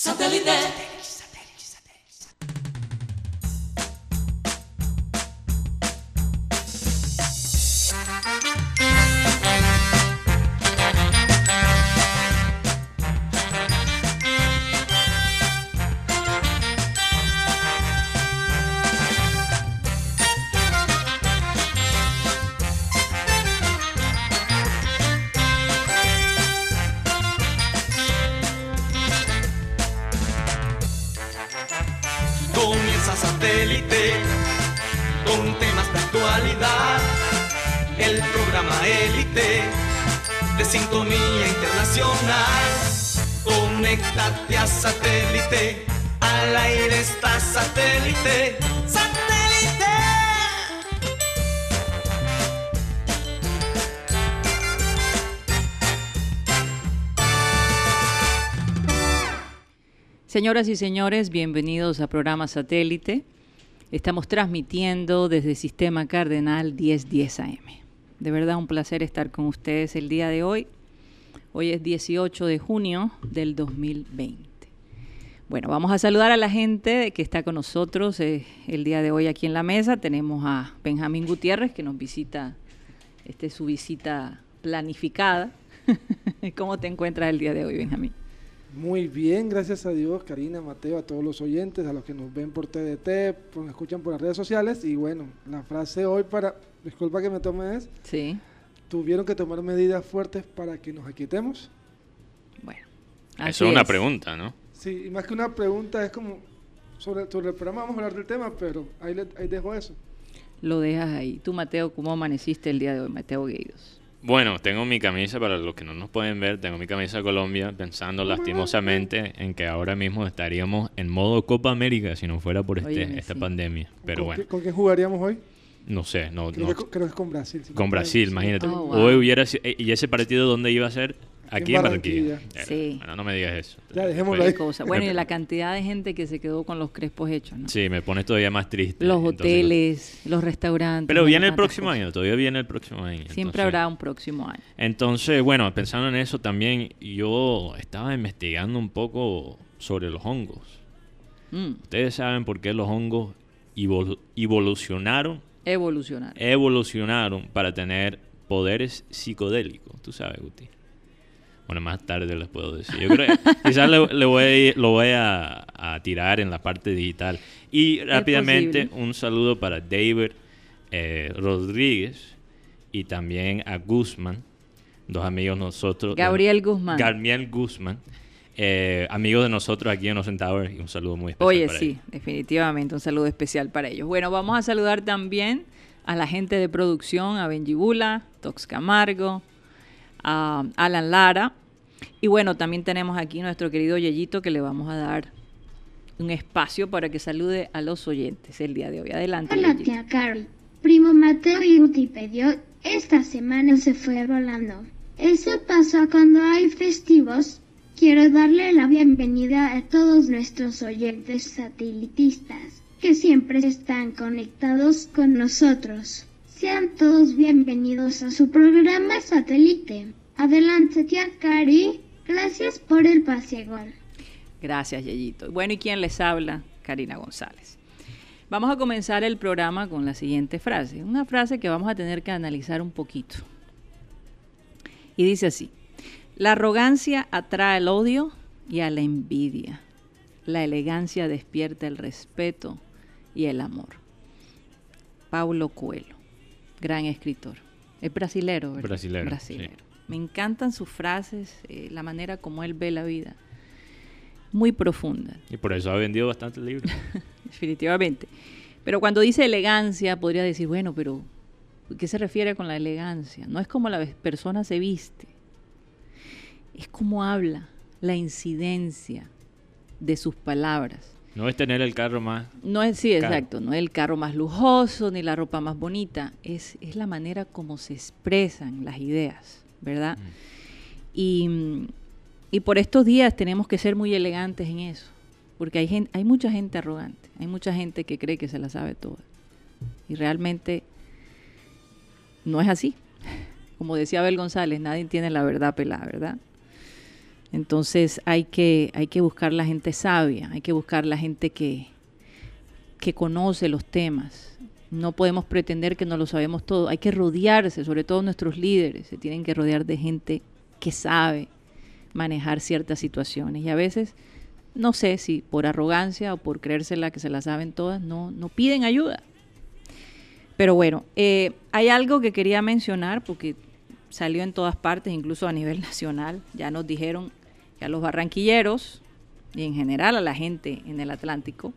Satellite. Señoras y señores, bienvenidos a programa Satélite. Estamos transmitiendo desde Sistema Cardenal 1010 AM. De verdad un placer estar con ustedes el día de hoy. Hoy es 18 de junio del 2020. Bueno, vamos a saludar a la gente que está con nosotros eh, el día de hoy aquí en la mesa. Tenemos a Benjamín Gutiérrez que nos visita, esta es su visita planificada. ¿Cómo te encuentras el día de hoy, Benjamín? Muy bien, gracias a Dios, Karina, Mateo, a todos los oyentes, a los que nos ven por TDT, nos escuchan por las redes sociales. Y bueno, la frase hoy para, disculpa que me tome es, sí. tuvieron que tomar medidas fuertes para que nos aquietemos. Bueno, eso es una pregunta, ¿no? Sí, y más que una pregunta es como, sobre, sobre el programa vamos a hablar del tema, pero ahí, ahí dejo eso. Lo dejas ahí. Tú, Mateo, ¿cómo amaneciste el día de hoy, Mateo Gueidos? Bueno, tengo mi camisa, para los que no nos pueden ver, tengo mi camisa de Colombia, pensando lastimosamente en que ahora mismo estaríamos en modo Copa América si no fuera por este, esta pandemia. Pero ¿Con bueno. Qué, ¿Con quién jugaríamos hoy? No sé, no. Creo, Que, es con Brasil. con Brasil, imagínate. Oh, hoy hubiera eh, ¿Y ese partido dónde iba a ser? Aquí en Barranquilla. Sí. Bueno, no me digas eso. Ya, dejémoslo ahí. Bueno, y la cantidad de gente que se quedó con los crespos hechos, ¿no? Sí, me pone todavía más triste. Los hoteles, los restaurantes. Pero viene el próximo año, todavía viene el próximo año. Siempre habrá un próximo año. Entonces, bueno, pensando en eso también, yo estaba investigando un poco sobre los hongos. Mm. Ustedes saben por qué los hongos evolucionaron. Evolucionaron. Evolucionaron para tener poderes psicodélicos. Tú sabes, Guti. Bueno, más tarde les puedo decir. Yo creo que quizás le, voy, lo voy a, tirar en la parte digital. Y rápidamente un saludo para David eh, Rodríguez y también a Guzmán, dos amigos nosotros. Gabriel Guzmán. Gabriel Guzmán. Eh, amigos de nosotros aquí en Los Tower y un saludo muy especial. Oye, sí, definitivamente un saludo especial para ellos. Bueno, vamos a saludar también a la gente de producción, a Benjibula, Tox Camargo, a Alan Lara. Y bueno, también tenemos aquí nuestro querido Yeyito que le vamos a dar un espacio para que salude a los oyentes el día de hoy. Adelante. Hola, tía. Primo Mateo y Utipedio esta semana se fue volando. Eso pasa cuando hay festivos. Quiero darle la bienvenida a todos nuestros oyentes satelitistas que siempre están conectados con nosotros. Sean todos bienvenidos a su programa satélite. Adelante, tía Cari. Gracias por el pase gol. Gracias, Yeyito. Bueno, ¿y quién les habla? Karina González. Vamos a comenzar el programa con la siguiente frase. Una frase que vamos a tener que analizar un poquito. Y dice así. La arrogancia atrae el odio y a la envidia. La elegancia despierta el respeto y el amor. Paulo Coelho gran escritor. Es brasilero, ¿verdad? Brasilero. Me encantan sus frases, eh, la manera como él ve la vida. Muy profunda. Y por eso ha vendido bastantes libros. Definitivamente. Pero cuando dice elegancia, podría decir, bueno, pero ¿qué se refiere con la elegancia? No es como la persona se viste, es como habla, la incidencia de sus palabras. No es tener el carro más. No es, sí, exacto. No es el carro más lujoso ni la ropa más bonita. Es, es la manera como se expresan las ideas, ¿verdad? Mm. Y, por estos días tenemos que ser muy elegantes en eso. Porque hay, gente, hay mucha gente arrogante. Hay mucha gente que cree que se la sabe toda. Y realmente no es así. Como decía Abel González, nadie tiene la verdad pelada, ¿verdad? Entonces hay que, hay que buscar la gente sabia, hay que buscar la gente que, que conoce los temas. No podemos pretender que no lo sabemos todo. Hay que rodearse, sobre todo nuestros líderes, se tienen que rodear de gente que sabe manejar ciertas situaciones. Y a veces, no sé si por arrogancia o por creérsela que se la saben todas, no, no piden ayuda. Pero bueno, eh, hay algo que quería mencionar porque salió en todas partes, incluso a nivel nacional. Ya nos dijeron a los barranquilleros y en general a la gente en el Atlántico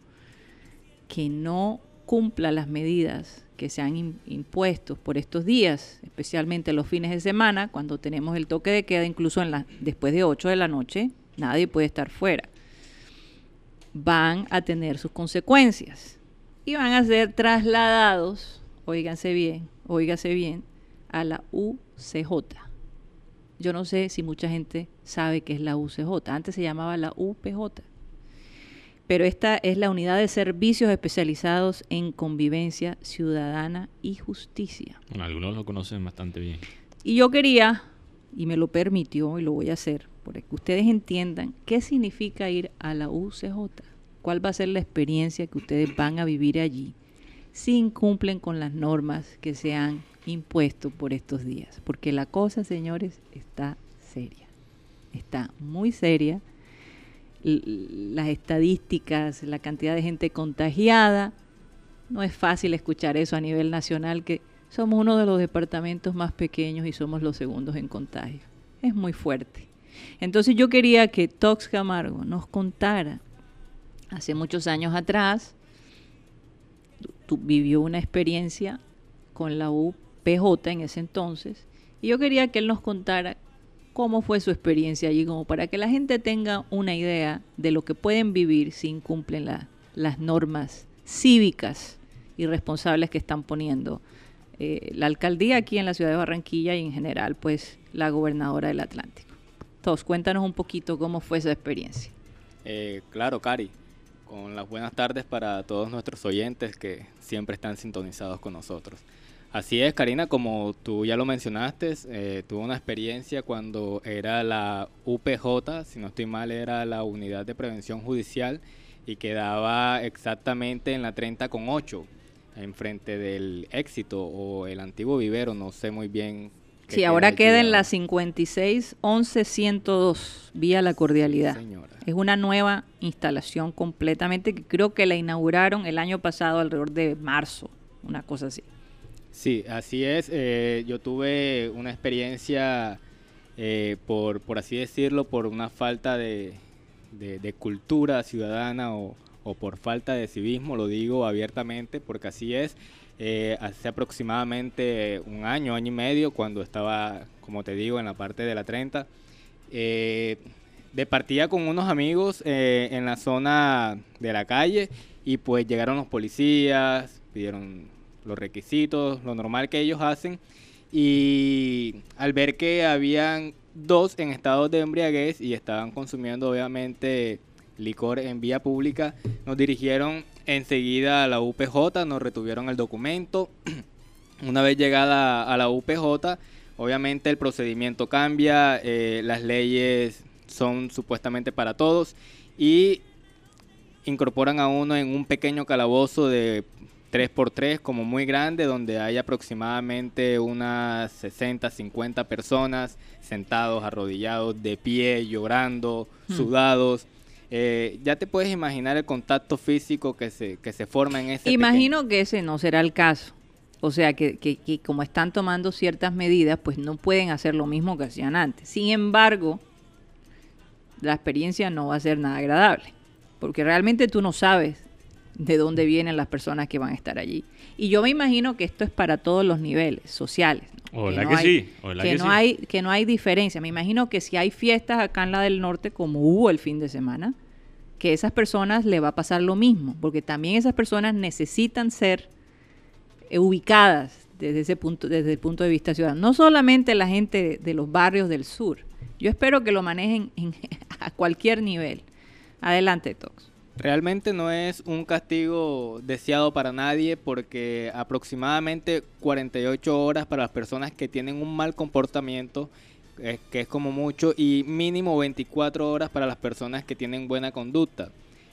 que no cumpla las medidas que se han impuesto por estos días, especialmente los fines de semana, cuando tenemos el toque de queda, incluso después de 8 de la noche, nadie puede estar fuera. Van a tener sus consecuencias y van a ser trasladados, oíganse bien, oígase bien, a la UCJ. Yo no sé si mucha gente sabe qué es la UCJ. Antes se llamaba la UPJ pero esta es la unidad de servicios especializados en convivencia ciudadana y justicia. Bueno, algunos lo conocen bastante bien. Y yo quería, y me lo permitió, y lo voy a hacer, para que ustedes entiendan qué significa ir a la UCJ, cuál va a ser la experiencia que ustedes van a vivir allí si incumplen con las normas que se han impuesto por estos días. Porque la cosa, señores, está seria. Está muy seria las estadísticas, la cantidad de gente contagiada. No es fácil escuchar eso a nivel nacional, que somos uno de los departamentos más pequeños y somos los segundos en contagio. Es muy fuerte. Entonces yo quería que Tox Camargo nos contara, hace muchos años atrás, vivió una experiencia con la UPJ en ese entonces, y yo quería que él nos contara cómo fue su experiencia allí, como para que la gente tenga una idea de lo que pueden vivir si incumplen las normas cívicas y responsables que están poniendo eh, la alcaldía aquí en la ciudad de Barranquilla y en general pues la gobernadora del Atlántico. Todos, cuéntanos un poquito cómo fue esa experiencia. Eh, claro, Cari, con las buenas tardes para todos nuestros oyentes que siempre están sintonizados con nosotros. Así es, Karina, como tú ya lo mencionaste, eh, tuve una experiencia cuando era la UPJ, si no estoy mal, era la Unidad de Prevención Judicial y quedaba exactamente en la 30 con 8, enfrente del éxito o el antiguo vivero, no sé muy bien. Sí, ahora queda en la 56 11 102, vía la cordialidad. es una nueva instalación completamente que creo que la inauguraron el año pasado alrededor de marzo, una cosa así. Sí, así es. Eh, yo tuve una experiencia, eh, por, por así decirlo, por una falta de, cultura ciudadana o, por falta de civismo, lo digo abiertamente, porque así es. Eh, hace aproximadamente un año, año y medio, cuando estaba, como te digo, en la parte de la 30, de partida con unos amigos en la zona de la calle y pues llegaron los policías, pidieron los requisitos, lo normal que ellos hacen. Y al ver que habían dos en estado de embriaguez y estaban consumiendo obviamente licor en vía pública, nos dirigieron enseguida a la UPJ, nos retuvieron el documento. Una vez llegada a la UPJ, obviamente el procedimiento cambia, eh, las leyes son supuestamente para todos y incorporan a uno en un pequeño calabozo de 3x3 como muy grande, donde hay aproximadamente unas 60, 50 personas sentados, arrodillados, de pie, llorando, hmm. sudados. Eh, ya te puedes imaginar el contacto físico que se, que se forma en ese. Imagino que ese no será el caso. O sea, que, que, que, como están tomando ciertas medidas, pues no pueden hacer lo mismo que hacían antes. Sin embargo, la experiencia no va a ser nada agradable, porque realmente tú no sabes de dónde vienen las personas que van a estar allí. Y yo me imagino que esto es para todos los niveles sociales. Hola que, sí. que, no hay que no hay diferencia. Me imagino que si hay fiestas acá en la del norte como hubo el fin de semana, que esas personas le va a pasar lo mismo, porque también esas personas necesitan ser eh, ubicadas desde ese punto desde el punto de vista ciudadano, no solamente la gente de, los barrios del sur. Yo espero que lo manejen a cualquier nivel. Adelante, Tox. Realmente no es un castigo deseado para nadie porque aproximadamente 48 horas para las personas que tienen un mal comportamiento es- que es como mucho, y mínimo 24 horas para las personas que tienen buena conducta.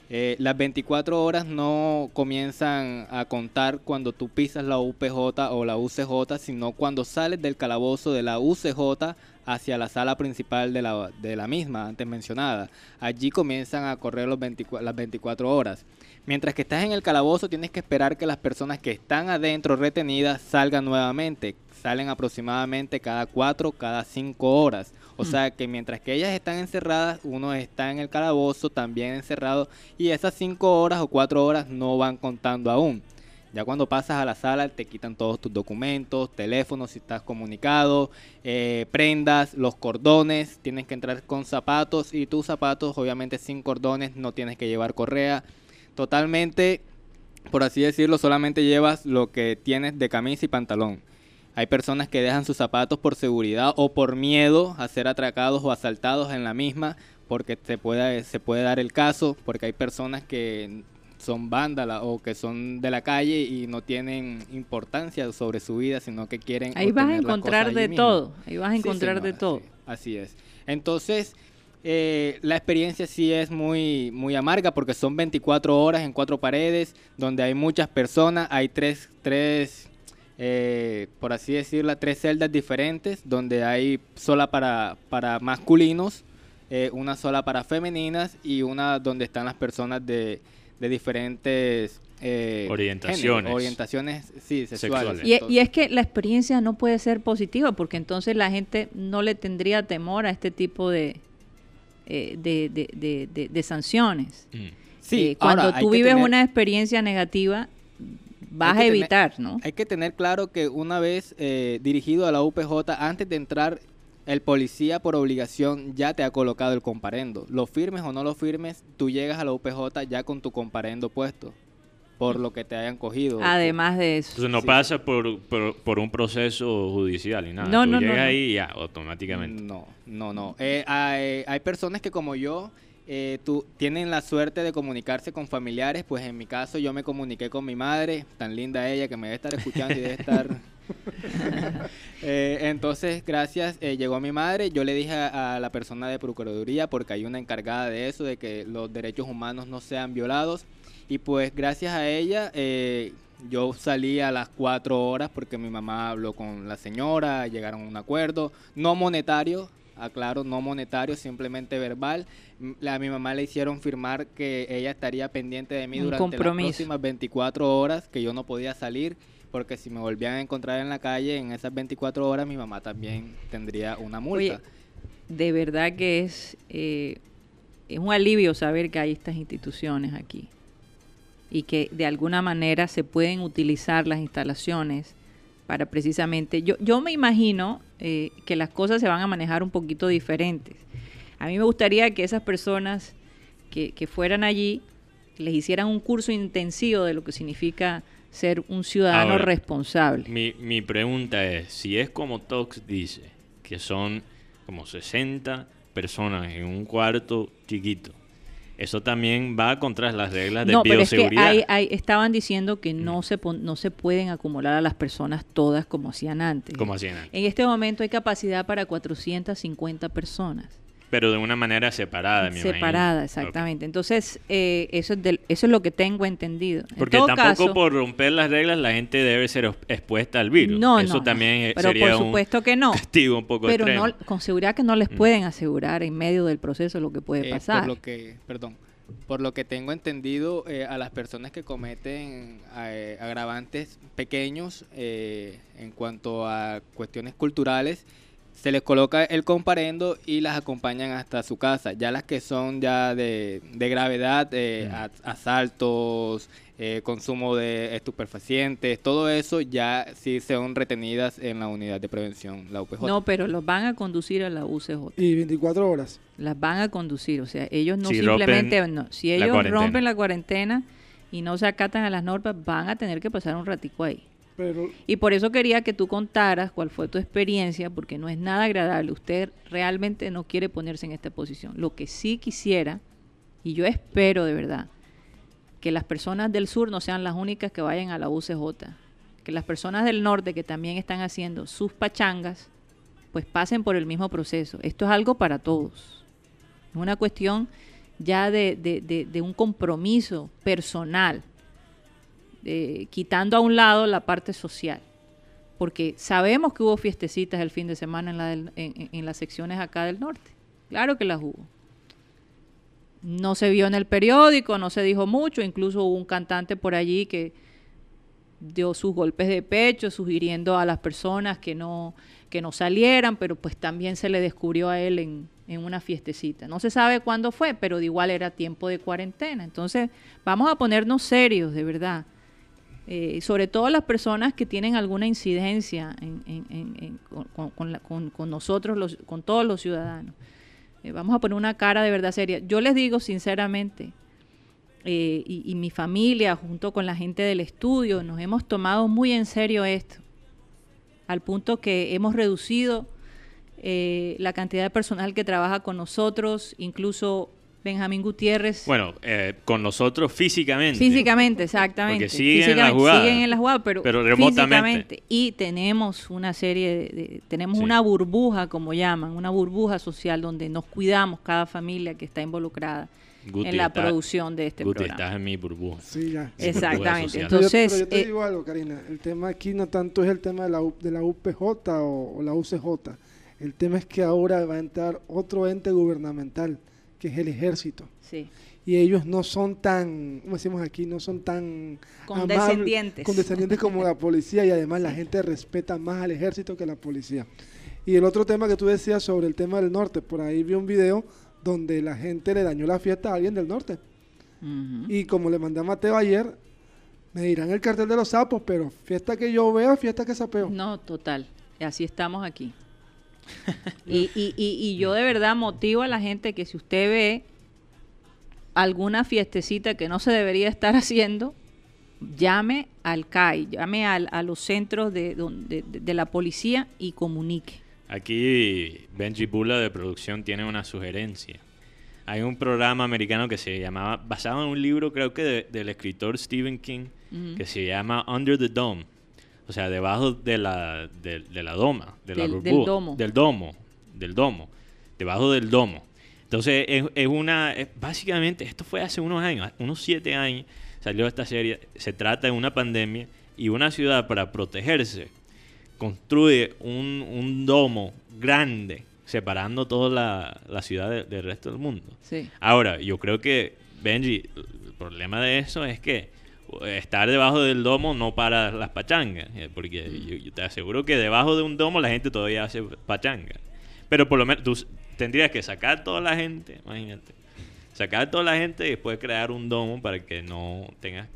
Eh, las 24 horas no comienzan a contar cuando tú pisas la UPJ o la UCJ, sino cuando sales del calabozo de la UCJ hacia la sala principal de la, de la misma, antes mencionada. Allí comienzan a correr los 24 las 24 horas. Mientras que estás en el calabozo, tienes que esperar que las personas que están adentro retenidas salgan nuevamente. Salen aproximadamente cada 4, cada 5 horas. O sea que mientras que ellas están encerradas, uno está en el calabozo también encerrado y esas 5 horas o 4 horas no van contando aún. Ya cuando pasas a la sala te quitan todos tus documentos, teléfonos si estás comunicado, eh, prendas, los cordones, tienes que entrar con zapatos y tus zapatos obviamente sin cordones, no tienes que llevar correa. Totalmente, por así decirlo, solamente llevas lo que tienes de camisa y pantalón. Hay personas que dejan sus zapatos por seguridad o por miedo a ser atracados o asaltados en la misma porque se puede, se puede dar el caso, porque hay personas que son vándalas o que son de la calle y no tienen importancia sobre su vida, sino que quieren... Ahí vas a encontrar de todo, ahí vas a Sí, encontrar de todo. sí, así es. Entonces, eh, la experiencia sí es muy, muy amarga porque son 24 horas en cuatro paredes, donde hay muchas personas, hay tres, tres eh, por así decirlo, tres celdas diferentes, donde hay sola para, para masculinos, eh, una sola para femeninas y una donde están las personas de, de diferentes eh, Orientaciones. géneros, orientaciones, sí, sexuales. Sexuales. Y, y es que la experiencia no puede ser positiva porque entonces la gente no le tendría temor a este tipo de, eh, de, de- de- de- de sanciones. Mm. Sí, Eh, cuando ahora, tú vives tener- una experiencia negativa, vas a tener- evitar, ¿no? Hay que tener claro que una vez eh, dirigido a la UPJ, antes de entrar, el policía por obligación ya te ha colocado el comparendo. Lo firmes o no lo firmes, tú llegas a la UPJ ya con tu comparendo puesto, por lo que te hayan cogido. Además de eso. Entonces no Sí. pasa por, por, por un proceso judicial y nada. No, Tú no, no, llegas no. ahí y ya, automáticamente. No, no, no. Eh, hay, hay personas que como yo eh, tú, tienen la suerte de comunicarse con familiares, pues en mi caso yo me comuniqué con mi madre, tan linda ella que me debe estar escuchando y debe estar... Eh, entonces, gracias, eh, llegó mi madre, yo le dije a, a la persona de Procuraduría, porque hay una encargada de eso, de que los derechos humanos no sean violados, y pues gracias a ella eh, yo salí a las cuatro horas porque mi mamá habló con la señora, llegaron a un acuerdo, no monetario, aclaro, no monetario, simplemente verbal. A mi mamá le hicieron firmar que ella estaría pendiente de mí Un durante las compromiso. próximas 24 horas, que yo no podía salir, porque si me volvían a encontrar en la calle en esas 24 horas, mi mamá también tendría una multa. De verdad que es, eh, es un alivio saber que hay estas instituciones aquí y que de alguna manera se pueden utilizar las instalaciones para precisamente, yo, yo me imagino eh, que las cosas se van a manejar un poquito diferentes. A mí me gustaría que esas personas que, que fueran allí les hicieran un curso intensivo de lo que significa ser un ciudadano Ahora, responsable. Mi, mi pregunta es, si es como Tox dice, que son como 60 personas en un cuarto chiquito, eso también va contra las reglas de no, pero es que bioseguridad. hay, hay- estaban diciendo que no se, pon- no se pueden acumular a las personas todas como hacían antes. Como hacían antes. En este momento hay capacidad para 450 personas. Pero de una manera separada, me Separada, imagino. exactamente. Entonces, eh, eso, es del- eso es lo que tengo entendido. En Porque todo tampoco caso- por romper las reglas la gente debe ser expuesta al virus. No, Eso no, no. también Pero sería por supuesto un que no. castigo un poco Pero extremo. no, con seguridad que no les Mm. pueden asegurar en medio del proceso lo que puede Eh, pasar. Por lo que, perdón, por lo que tengo entendido, eh, a las personas que cometen eh, agravantes pequeños eh, en cuanto a cuestiones culturales, se les coloca el comparendo y las acompañan hasta su casa. Ya las que son ya de, de gravedad, eh, Mm. a- asaltos, eh, consumo de estupefacientes, todo eso ya sí son retenidas en la unidad de prevención, la UPJ. No, pero los van a conducir a la UCJ. Y 24 horas. las van a conducir. O sea, ellos no Si simplemente, no, si ellos rompen la cuarentena y no se acatan a las normas, van a tener que pasar un ratico ahí. Y por eso quería que tú contaras cuál fue tu experiencia, porque no es nada agradable. Usted realmente no quiere ponerse en esta posición. Lo que sí quisiera, y yo espero de verdad, que las personas del sur no sean las únicas que vayan a la UCJ. Que las personas del norte que también están haciendo sus pachangas pues pasen por el mismo proceso. Esto es algo para todos. Es una cuestión ya de, un compromiso personal, quitando a un lado la parte social. Porque sabemos que hubo fiestecitas el fin de semana en, la en, en las secciones acá del norte. Claro que las hubo. No se vio en el periódico, no se dijo mucho, incluso hubo un cantante por allí que dio sus golpes de pecho, sugiriendo a las personas que no, que no salieran, pero pues también se le descubrió a él en, en una fiestecita. No se sabe cuándo fue, pero de igual era tiempo de cuarentena. Entonces, vamos a ponernos serios, de verdad. Eh, sobre todo las personas que tienen alguna incidencia con, con, nosotros, los, con todos los ciudadanos. Eh, vamos a poner una cara de verdad seria. Yo les digo sinceramente, eh, y, mi familia, junto con la gente del estudio, nos hemos tomado muy en serio esto, al punto que hemos reducido la cantidad de personal que trabaja con nosotros, incluso Benjamín Gutiérrez. Bueno, eh, con nosotros físicamente. Físicamente, exactamente. Porque siguen en la jugada. Siguen en la jugada, pero, remotamente. Y tenemos una serie de, tenemos una burbuja, como llaman, una burbuja social donde nos cuidamos cada familia que está involucrada en la producción de este Guti, programa. estás en mi burbuja. Sí, ya. Exactamente. Entonces, pero yo, te eh, digo algo, Karina. El tema aquí no tanto es el tema de la, de la UPJ o, o la UCJ. El tema es que ahora va a entrar otro ente gubernamental que es el ejército. Sí. Y ellos no son tan, como decimos aquí, no son tan condescendientes, condescendientes como la policía y además la gente respeta más al ejército que a la policía. Y el otro tema que tú decías sobre el tema del norte, por ahí vi un video donde la gente le dañó la fiesta a alguien del norte. Y como le mandé a Mateo ayer, me dirán el cartel de los sapos, pero fiesta que yo veo, fiesta que sapeo. No, total. Así estamos aquí. y, y, y, yo de verdad motivo a la gente que si usted ve alguna fiestecita que no se debería estar haciendo, llame al CAI, llame al, a los centros de, de, de, la policía y comunique. Aquí Benji Bula de producción tiene una sugerencia. Hay un programa americano que se llamaba, basado en un libro creo que del escritor Stephen King, que se llama Under the Dome o sea, debajo de la, de, la doma, de la del, del domo. Del domo, del domo, debajo del domo. Entonces, es, una, básicamente, esto fue hace unos años, unos siete años, salió esta serie, se trata de una pandemia y una ciudad para protegerse construye un, un domo grande separando toda la, la ciudad del resto del mundo. Sí. Ahora, yo creo que, Benji, el problema de eso es que estar debajo del domo no para las pachangas, eh, porque yo, te aseguro que debajo de un domo la gente todavía hace pachanga. Pero por lo menos tú tendrías que sacar toda la gente, imagínate. Sacar toda la gente y después crear un domo para que no tengas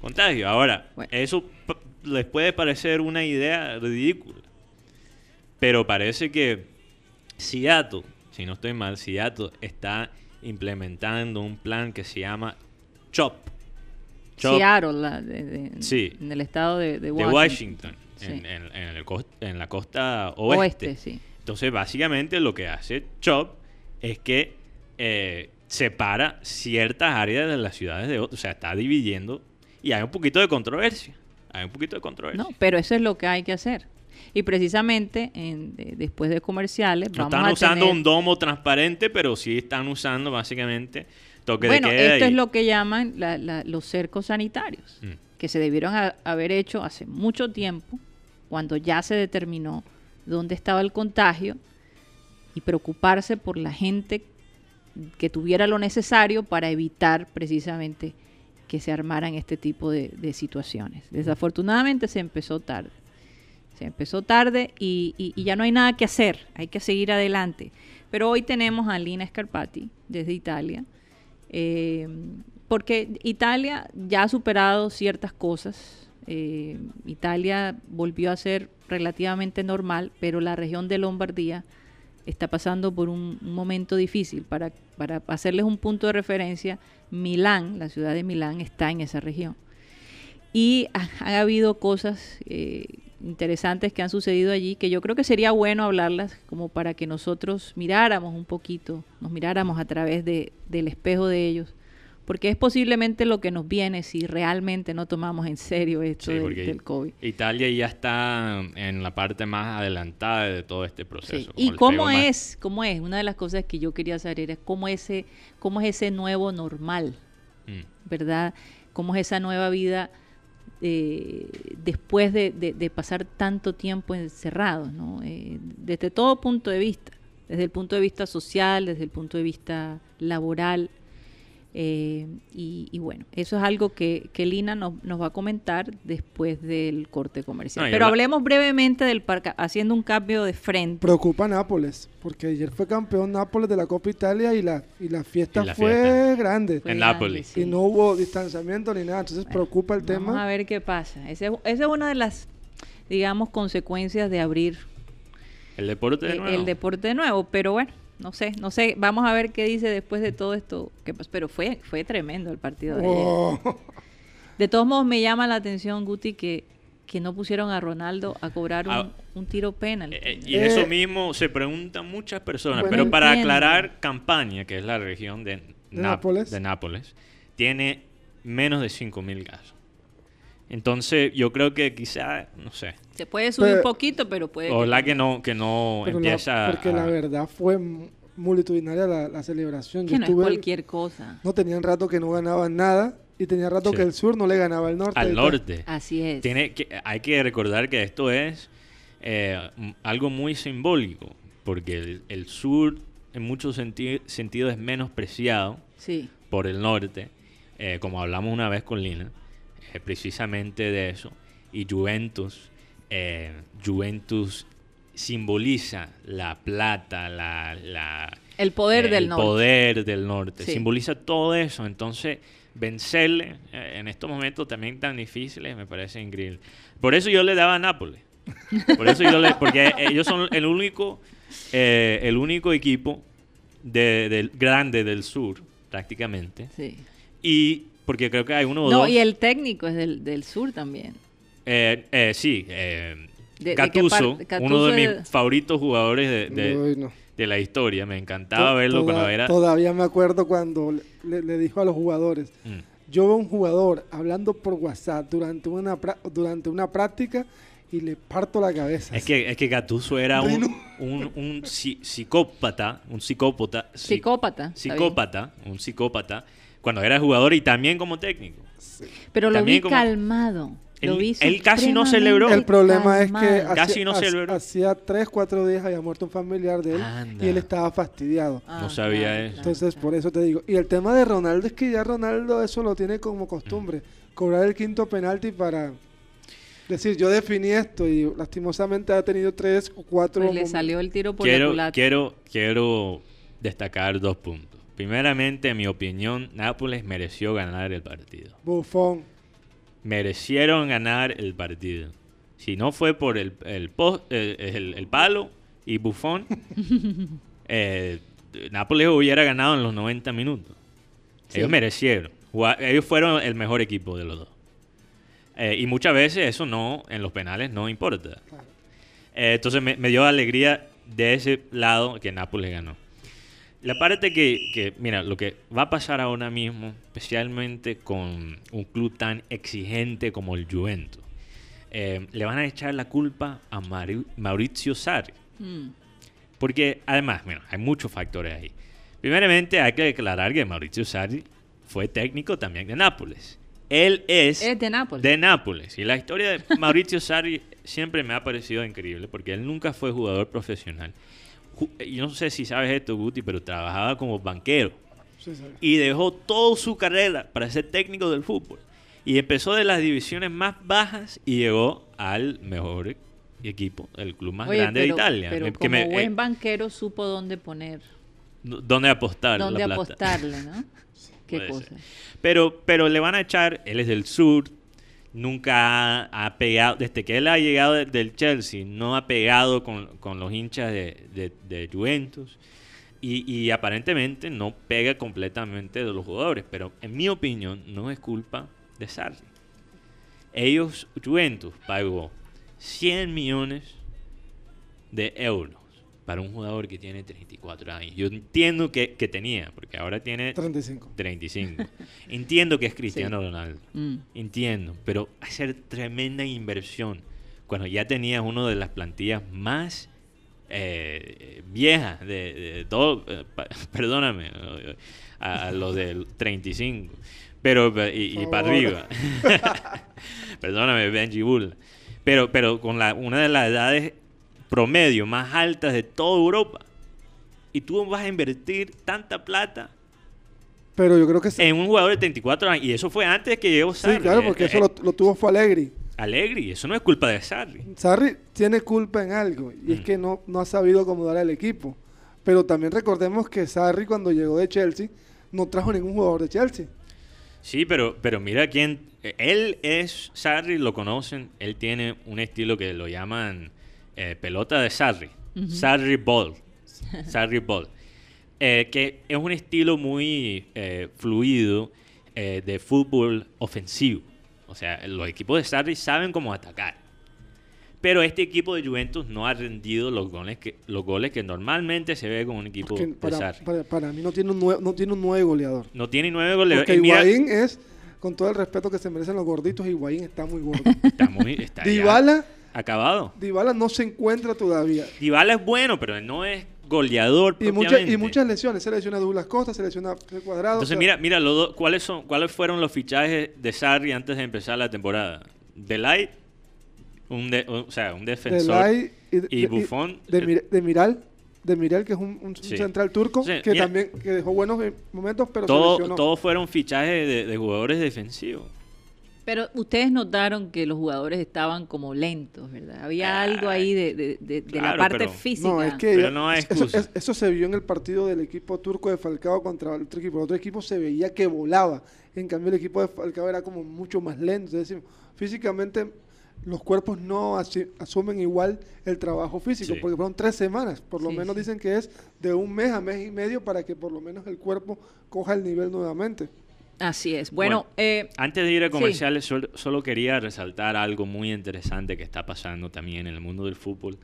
contagio. Ahora, eso les puede parecer una idea ridícula. Pero parece que Seattle, si no estoy mal, Seattle está implementando un plan que se llama CHOP Seattle, en el estado de, Washington. en, la costa oeste. Entonces, básicamente lo que hace Chop es que eh, separa ciertas áreas de las ciudades de otras. O sea, está dividiendo y hay un poquito de controversia. Hay un poquito de controversia. No, pero eso es lo que hay que hacer. Y precisamente en, después de comerciales. No están usando un domo transparente, pero sí están usando básicamente bueno, esto es lo que llaman los cercos sanitarios, mm. que se debieron haber hecho hace mucho tiempo, cuando ya se determinó dónde estaba el contagio y preocuparse por la gente que tuviera lo necesario para evitar precisamente que se armaran este tipo de, situaciones. Desafortunadamente se empezó tarde. Se empezó tarde y, y, ya no hay nada que hacer, hay que seguir adelante. Pero hoy tenemos a Lina Scarpati desde Italia, eh, porque Italia ya ha superado ciertas cosas. Eh, Italia volvió a ser relativamente normal, pero la región de Lombardía está pasando por un, momento difícil. Para, para hacerles un punto de referencia, Milán, la ciudad de Milán, está en esa región. Y ha, habido cosas eh, interesantes que han sucedido allí que yo creo que sería bueno hablarlas como para que nosotros miráramos un poquito, nos miráramos a través de, del espejo de ellos, porque es posiblemente lo que nos viene si realmente no tomamos en serio esto Sí, del, del COVID. Italia ya está en la parte más adelantada de todo este proceso. Sí. ¿Y cómo pegó más. es? ¿Cómo es? Una de las cosas que yo quería saber era cómo, ese, cómo es ese nuevo normal, Mm. ¿verdad? ¿Cómo es esa nueva vida eh, después de, de- pasar tanto tiempo encerrados, ¿no? Eh, desde todo punto de vista, desde el punto de vista social, desde el punto de vista laboral. Eh, y, y bueno, eso es algo que, que Lina nos, nos va a comentar después del corte comercial. No, Pero habla- hablemos brevemente del parque, haciendo un cambio de frente. Preocupa Nápoles, porque ayer fue campeón Nápoles de la Copa Italia y la, y la fiesta Y la fue fiesta. grande. Fue En grande, Nápoles. sí. Y no hubo distanciamiento ni nada, entonces preocupa el Vamos a tema. ver qué pasa. Ese- Esa es una de las, digamos, consecuencias de abrir El deporte de nuevo. el deporte de nuevo. Pero bueno, no sé, no sé. Vamos a ver qué dice después de todo esto. que pas- Pero fue, fue tremendo el partido de ayer. Oh, De todos modos, me llama la atención, Guti, que, que no pusieron a Ronaldo a cobrar un, Ah. un tiro penal. Eh, eh, y Eh, eso mismo se preguntan muchas personas, bueno, pero para entiendo. aclarar, Campaña, que es la región de, Náp- Nápoles. de Nápoles, tiene menos de 5.000 casos. Entonces, yo creo que quizá, no sé, Se puede subir Pero- un poquito, pero puede... ojalá que no, que no pero la- empieza porque a... la verdad fue multitudinaria la, la celebración. que Yo no es cualquier cosa. no tenían rato que no ganaban nada y tenía rato Sí. que el sur no le ganaba al norte. al norte. Así es. Tiene que, hay que recordar que esto es eh, algo muy simbólico, porque el, el sur en muchos senti- sentidos es menospreciado Sí. por el norte, eh, como hablamos una vez con Lina, eh, precisamente de eso. Y Juventus, eh, Juventus simboliza la plata, la, la- El poder eh, del el norte. poder del norte, Sí. simboliza todo eso. Entonces, vencerle eh, en estos momentos también tan difíciles me parece increíble. Por eso yo le daba a Nápoles. Por eso yo le, porque ellos son el único, eh, el único equipo de- del grande del sur, prácticamente. Sí. Y porque creo que hay uno o No, dos. y el técnico es del, del sur también. Eh, eh, sí, eh, ¿De- de qué Gattuso, parte? uno de Gattuso mis favoritos jugadores de, de- Uy, no. de la historia. Me encantaba To- verlo toda- cuando era. Todavía me acuerdo cuando le- le, le dijo a los jugadores, Mm. yo veo un jugador hablando por WhatsApp durante una, pra- durante una práctica y le parto la cabeza. Es que, es que Gattuso era un, un, un psi- psicópata, un psicópata, psi- Psicópata. está bien. psicópata, un psicópata, cuando era jugador y también como técnico. Pero lo También vi como- calmado. Lo Él- vi él casi no celebró. El problema es que. Casi hacía, no celebró. hacía tres, cuatro días había muerto un familiar de él Anda. y él estaba fastidiado. Ah, No sabía eso. Entonces, por eso te digo. Y el tema de Ronaldo es que ya Ronaldo eso lo tiene como costumbre. Cobrar el quinto penalti para decir, yo definí esto y lastimosamente ha tenido tres o cuatro. Pues le salió el tiro por la Quiero, culata. quiero, quiero destacar dos puntos. Primeramente, en mi opinión, Nápoles mereció ganar el partido. Bufón. Merecieron ganar el partido. Si no fue por el, el, pos- el, el- el palo y Bufón, eh, Nápoles hubiera ganado en los 90 minutos. Ellos merecieron. Jugá- Ellos fueron el mejor equipo de los dos. Eh, y muchas veces eso no, en los penales no importa. Eh, entonces me, me dio alegría de ese lado que Nápoles ganó. La parte que, que, mira, lo que va a pasar ahora mismo, especialmente con un club tan exigente como el Juventus, eh, le van a echar la culpa a Mari- Maurizio Sarri. Mm. Porque además, bueno, hay muchos factores ahí. Primeramente hay que declarar que Maurizio Sarri fue técnico también de Nápoles. Él es, Es de Nápoles. de Nápoles. Y la historia de Maurizio Sarri siempre me ha parecido increíble porque él nunca fue jugador profesional. Ju- Yo no sé si sabes esto, Guti, pero trabajaba como banquero Sí, sí. y dejó toda su carrera para ser técnico del fútbol. Y empezó de las divisiones más bajas y llegó al mejor equipo, el club más Oye, grande pero, de Italia. Pero Me- como que me- buen eh, banquero supo dónde poner, ¿Dónde apostar? la dónde plata? apostarle, ¿no? Qué Puede cosa. ser. Pero, pero le van a echar, él es del sur, nunca ha, pegado, desde que él ha llegado de- del Chelsea, no ha pegado con, con los hinchas de, de- de Juventus y, y aparentemente no pega completamente de los jugadores, pero en mi opinión no es culpa de Sarri. Ellos, Juventus, pagó 100 millones de euros para un jugador que tiene 34 años. Yo entiendo que, que tenía, porque ahora tiene 35. 35. entiendo que es Cristiano Ronaldo. Mm. Entiendo, pero hacer tremenda inversión cuando ya tenías una de las plantillas más eh, viejas de, de todo, eh, pa- perdóname, a, a los del 35, pero y, y para arriba. perdóname, Benji Bull. Pero, pero con la, una de las edades promedio más altas de toda Europa. Y tú vas a invertir tanta plata Pero yo creo que sí. en un jugador de 34 años. Y eso fue antes de que llegó Sí, Sarri. claro, porque Eh, eso eh, lo, lo tuvo fue Alegri. Alegri, eso no es culpa de Sarri. Sarri tiene culpa en algo y es Mm. que no, no ha sabido acomodar al equipo. Pero también recordemos que Sarri cuando llegó de Chelsea no trajo ningún jugador de Chelsea. Sí, pero, pero mira quién. eh, Él es. Sarri lo conocen. Él tiene un estilo que lo llaman eh, pelota de Sarri. Sarri Ball. Sarri Ball. Eh, que es un estilo muy eh, fluido eh, de fútbol ofensivo. O sea, los equipos de Sarri saben cómo atacar. Pero este equipo de Juventus no ha rendido los goles que, los goles que normalmente se ve con un equipo de para, Sarri. para, para mí no tiene un nuevo, no tiene un nuevo goleador. No tiene nueve goles. Porque mira- Higuaín es, con todo el respeto que se merecen los gorditos, Higuaín está muy gordo. Está muy. Está ya Dybala, acabado. Dybala no se encuentra todavía. Dybala es bueno, pero no es goleador Y, muchas y muchas lesiones. Se lesiona Douglas Costa, se lesiona cuadrado. Entonces, mira, mira los dos- ¿cuáles, son, ¿cuáles fueron los fichajes de Sarri antes de empezar la temporada? Delight, un de- o sea, un defensor. y Buffon, De, eh, de Miral. De Miral, que es un, un Sí. central turco, Sí, que mira. también que dejó buenos momentos, pero se Todo- lesionó. Todos fueron fichajes de, de jugadores defensivos. Pero ustedes notaron que los jugadores estaban como lentos, ¿verdad? Había algo ahí de, de- de- de claro, la parte pero- física. No, es que Pero no hay eso, eso se vio en el partido del equipo turco de Falcao contra el otro equipo. El otro equipo se veía que volaba. En cambio, el equipo de Falcao era como mucho más lento. Es decir, físicamente los cuerpos no asi- asumen igual el trabajo físico, Sí. porque fueron tres semanas. Por lo Sí, menos sí. dicen que es de un mes a mes y medio para que por lo menos el cuerpo coja el nivel nuevamente. Así es. Bueno, Bueno, eh, Antes de ir a Sí. comerciales, sol- solo quería resaltar algo muy interesante que está pasando también en el mundo del fútbol.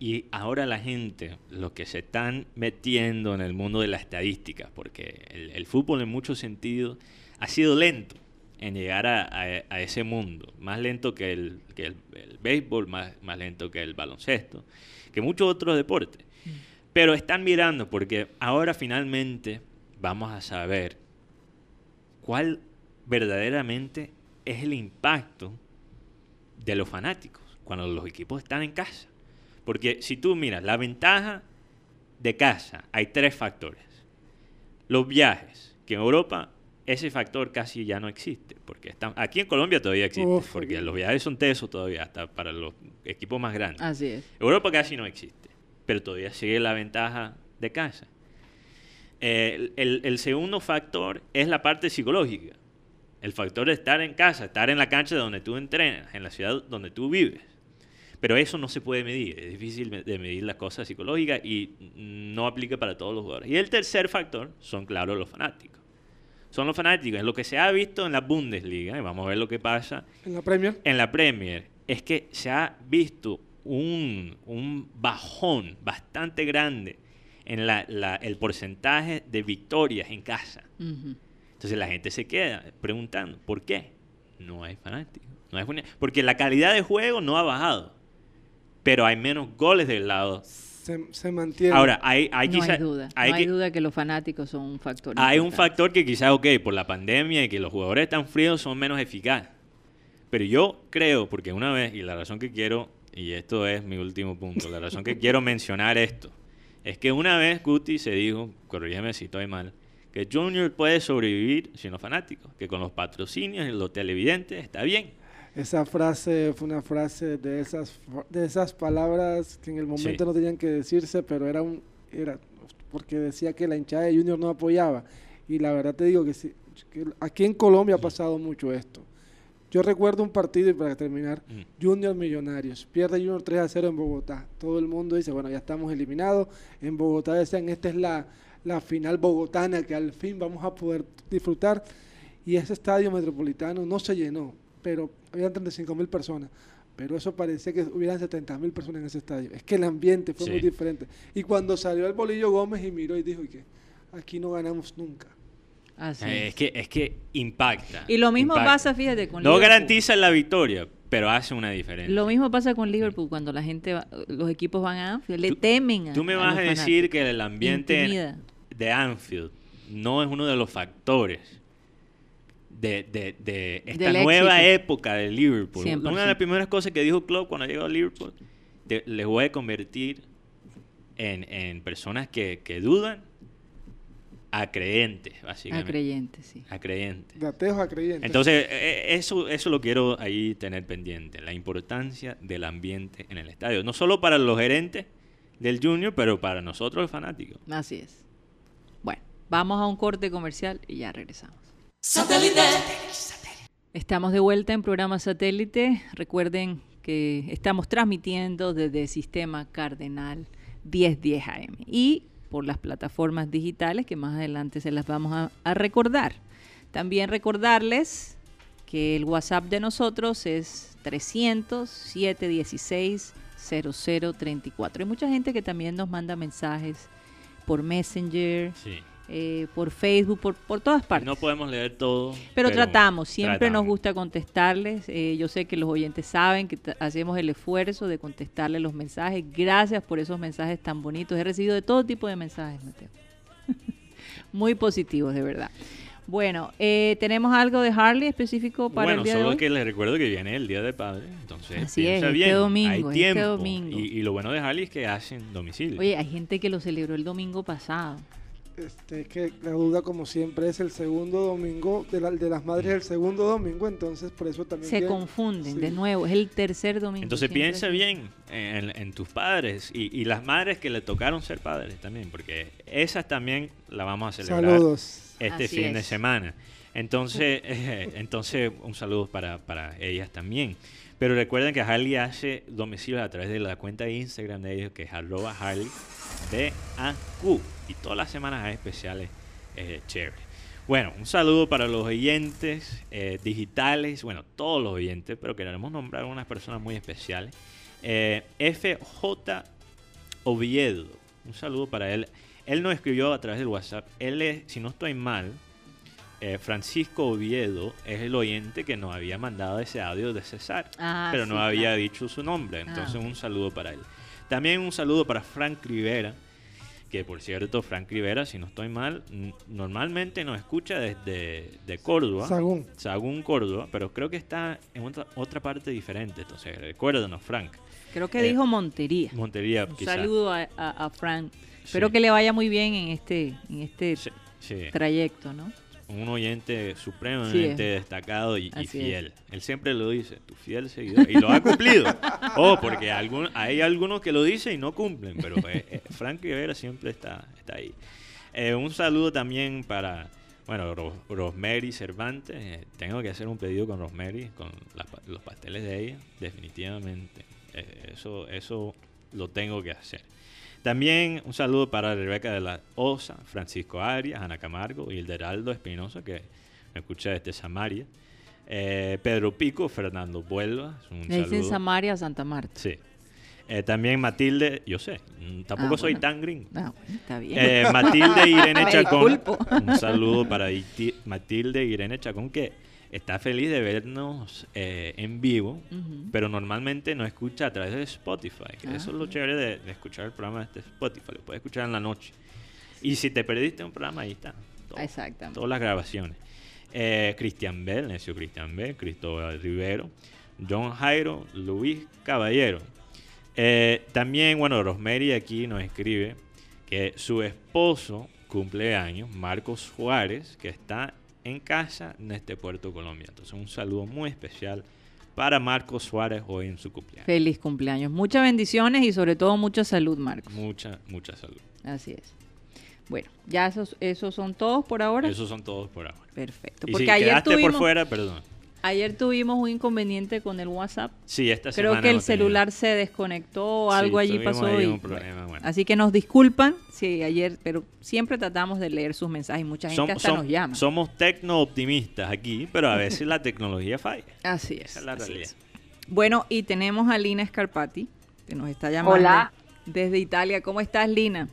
Y ahora la gente, los que se están metiendo en el mundo de la estadística, porque el, el fútbol en muchos sentidos ha sido lento en llegar a, a- a ese mundo. Más lento que el, que el, el béisbol, más, más lento que el baloncesto, que muchos otros deportes. Pero están mirando porque ahora finalmente vamos a saber cuál verdaderamente es el impacto de los fanáticos cuando los equipos están en casa. Porque si tú miras la ventaja de casa, hay tres factores. Los viajes, que en Europa ese factor casi ya no existe. Porque aquí en Colombia todavía existe, Uf, porque los viajes son tesos todavía, hasta para los equipos más grandes. así es. Europa casi no existe, pero todavía sigue la ventaja de casa. Eh, el, segundo factor es la parte psicológica. El factor de estar en casa, estar en la cancha donde tú entrenas, en la ciudad donde tú vives. Pero eso no se puede medir, es difícil de medir las cosas psicológicas y no aplica para todos los jugadores. Y el tercer factor son, claro, los fanáticos. Son los fanáticos, es lo que se ha visto en la Bundesliga, y vamos a ver lo que pasa En la Premier, en la Premier es que se ha visto un, un bajón bastante grande en la- la- el porcentaje de victorias en casa. Entonces la gente se queda preguntando, ¿por qué? No hay fanáticos. No hay porque la calidad de juego no ha bajado, pero hay menos goles del lado. se, se mantiene. Ahora, hay, hay no quizá- hay duda. hay no hay que- duda que los fanáticos son un factor. hay un factor que quizás, ok, por la pandemia y que los jugadores están fríos son menos eficaces. Pero yo creo, porque una vez, y la razón que quiero, y esto es mi último punto, la razón que quiero mencionar esto, es que una vez Guti se dijo, corrígeme si estoy mal, que Junior puede sobrevivir sin los fanáticos, que con los patrocinios y los televidentes está bien. Esa frase fue una frase de esas de esas palabras que en el momento Sí. no tenían que decirse, pero era un era porque decía que la hinchada de Junior no apoyaba y la verdad te digo que, que aquí en Colombia ha pasado mucho esto. Yo recuerdo un partido y para terminar, Mm. Junior Millonarios, pierde Junior 3 a 0 en Bogotá. Todo el mundo dice, bueno, ya estamos eliminados. En Bogotá decían, esta es la, la final bogotana que al fin vamos a poder disfrutar. Y ese estadio metropolitano no se llenó, pero habían 35 mil personas. pero eso parecía que hubieran 70 mil personas en ese estadio. Es que el ambiente fue Sí. muy diferente. Y cuando salió el Bolillo Gómez y miró y dijo y aquí no ganamos nunca. Así Eh, es. es, que, es que impacta. Y lo mismo impacta. pasa, fíjate, con No Liverpool. garantiza la victoria, pero hace una diferencia. Lo mismo pasa con Liverpool cuando la gente, va- los equipos van a Anfield, le temen a Tú me vas a decir que el ambiente Intimida. de Anfield no es uno de los factores de, de- de esta Del nueva éxito. época de Liverpool. 100%. Una de las primeras cosas que dijo Klopp cuando llegó a Liverpool, les voy a convertir en, en personas que, que dudan a creyentes, A básicamente. creyentes, sí. A creyentes. De ateos a creyentes. Entonces, eh, eso, eso lo quiero ahí tener pendiente, la importancia del ambiente en el estadio. No solo para los gerentes del Junior, pero para nosotros los fanáticos. Así es. Bueno, vamos a un corte comercial y ya regresamos. Estamos de vuelta en programa satélite. Recuerden que estamos transmitiendo desde Sistema Cardenal 1010 AM y por las plataformas digitales que más adelante se las vamos a, recordar. También recordarles que el WhatsApp de nosotros es 300 716 0034. Hay mucha gente que también nos manda mensajes por Messenger, Sí. Eh, por Facebook, por, por todas partes. No podemos leer todo. Pero, tratamos, siempre nos gusta contestarles. eh, yo sé que los oyentes saben que hacemos el esfuerzo de contestarles los mensajes. Gracias por esos mensajes tan bonitos. He recibido de todo tipo de mensajes, Mateo. Muy positivos, de verdad. Bueno, eh, ¿tenemos algo de Harley específico para bueno, el día de solo hoy? que les recuerdo que viene el Día de Padre, entonces Así es, este bien, domingo, hay este domingo. Y, y lo bueno de Harley es que hacen domicilio. Oye, hay gente que lo celebró el domingo pasado. Este, es que la duda, como siempre, es el segundo domingo, de, la- de las madres el segundo domingo, entonces por eso también... Se confunden sí. de nuevo, es el tercer domingo. Entonces siempre piensa es- bien en, en tus padres y, y las madres que le tocaron ser padres también, porque esas también la vamos a celebrar Saludos. este Así fin de semana. Entonces, eh, entonces un saludo para, para ellas también. Pero recuerden que Harley hace domicilio a través de la cuenta de Instagram de ellos, que es arroba Harley DAQ. Y todas las semanas hay especiales eh, chéveres. Bueno, un saludo para los oyentes eh, digitales, bueno, todos los oyentes, pero queremos nombrar unas personas muy especiales. Eh, FJ Oviedo, un saludo para él. Él nos escribió a través del WhatsApp. Él es, si no estoy mal, eh, Francisco Oviedo es el oyente que nos había mandado ese audio de César, Ah, pero sí, no había claro. dicho su nombre. Entonces, Ah. un saludo para él. También un saludo para Frank Rivera, que por cierto, Frank Rivera, si no estoy mal, normalmente nos escucha desde de Córdoba. Sagún. Sagún, Córdoba, pero creo que está en otra, otra parte diferente. Entonces, recuérdanos, Frank. Creo que Eh, dijo Montería. Montería, Un saludo a, a- a Frank. Espero Sí. que le vaya muy bien en este, en este Sí, sí. trayecto, ¿no? Un oyente supremamente Sí, destacado y, y Así es. fiel. Él siempre lo dice, tu fiel seguidor. Y lo ha cumplido. oh, porque algún, hay algunos que lo dicen y no cumplen, pero eh, eh, Frank Rivera siempre está, está ahí. Eh, un saludo también para, bueno, Ro- Rosemary Cervantes. Eh, tengo que hacer un pedido con Rosemary, con la los pasteles de ella, definitivamente. Eh, eso, eso lo tengo que hacer. También un saludo para Rebeca de la Osa, Francisco Arias, Ana Camargo y el Espinosa, que me escucha desde Samaria. Eh, Pedro Pico, Fernando Vuelva, un Le dicen saludo. Samaria Santa Marta. Sí. Eh, también Matilde, yo sé, mm, tampoco Ah, soy bueno. tan gringo. Ah, bueno, está bien. Eh, Matilde Irene Chacón. Un saludo para Matilde Irene Chacón, que está feliz de vernos eh, en vivo, pero normalmente no escucha a través de Spotify. que Ah, eso es lo ok. chévere de, de escuchar el programa de Spotify. Lo puedes escuchar en la noche. Y si te perdiste un programa, ahí está. todo, Exactamente. Todas las grabaciones. Eh, Cristian Bell, Necio Cristian Bell, Cristóbal Rivero, John Jairo, Luis Caballero. Eh, también, bueno, Rosemary aquí nos escribe que su esposo cumple años, Marcos Juárez, que está en casa en este Puerto Colombia. Entonces, un saludo muy especial para Marcos Suárez hoy en su cumpleaños. Feliz cumpleaños. Muchas bendiciones y sobre todo mucha salud, Marcos. Mucha, mucha salud. Así es. Bueno, ya esos, esos son todos por ahora. Esos son todos por ahora. Perfecto. Y Porque si ayer quedaste tuvimos, por fuera, perdón. Ayer tuvimos un inconveniente con el WhatsApp. Sí, esta Creo semana que el celular se desconectó o Sí, algo allí tuvimos pasó. ahí y, un problema, bueno. Así que nos disculpan si ayer, pero siempre tratamos de leer sus mensajes. Mucha gente Som- hasta som- nos llama. Somos tecno optimistas aquí, pero a veces la tecnología falla. así es. Esa es la así realidad. es. Bueno, y tenemos a Lina Scarpati, que nos está llamando Hola. desde Italia. ¿Cómo estás, Lina?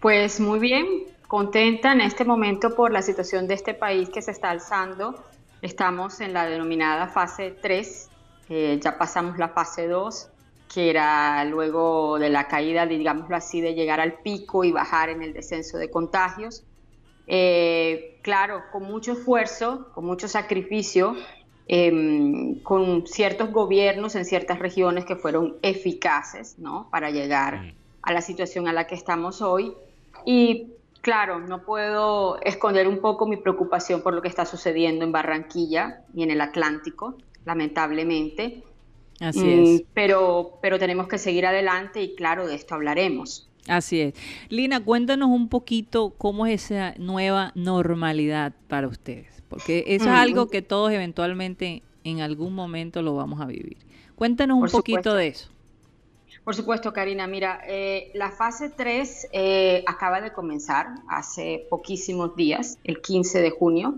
Pues muy bien, contenta en este momento por la situación de este país que se está alzando. Estamos en la denominada fase 3, eh, ya pasamos la fase 2, que era luego de la caída, digámoslo así, de llegar al pico y bajar en el descenso de contagios. Eh, claro, con mucho esfuerzo, con mucho sacrificio, eh, con ciertos gobiernos en ciertas regiones que fueron eficaces ¿no? para llegar Mm. a la situación a la que estamos hoy. Y claro, no puedo esconder un poco mi preocupación por lo que está sucediendo en Barranquilla y en el Atlántico, lamentablemente. Así Mm, es. Pero, pero tenemos que seguir adelante y claro, de esto hablaremos. Así es. Lina, cuéntanos un poquito cómo es esa nueva normalidad para ustedes, porque eso es Mm. algo que todos eventualmente en algún momento lo vamos a vivir. Cuéntanos un poquito supuesto. de eso. Por supuesto, Karina. Mira, eh, la fase 3 eh, acaba de comenzar hace poquísimos días, el 15 de junio,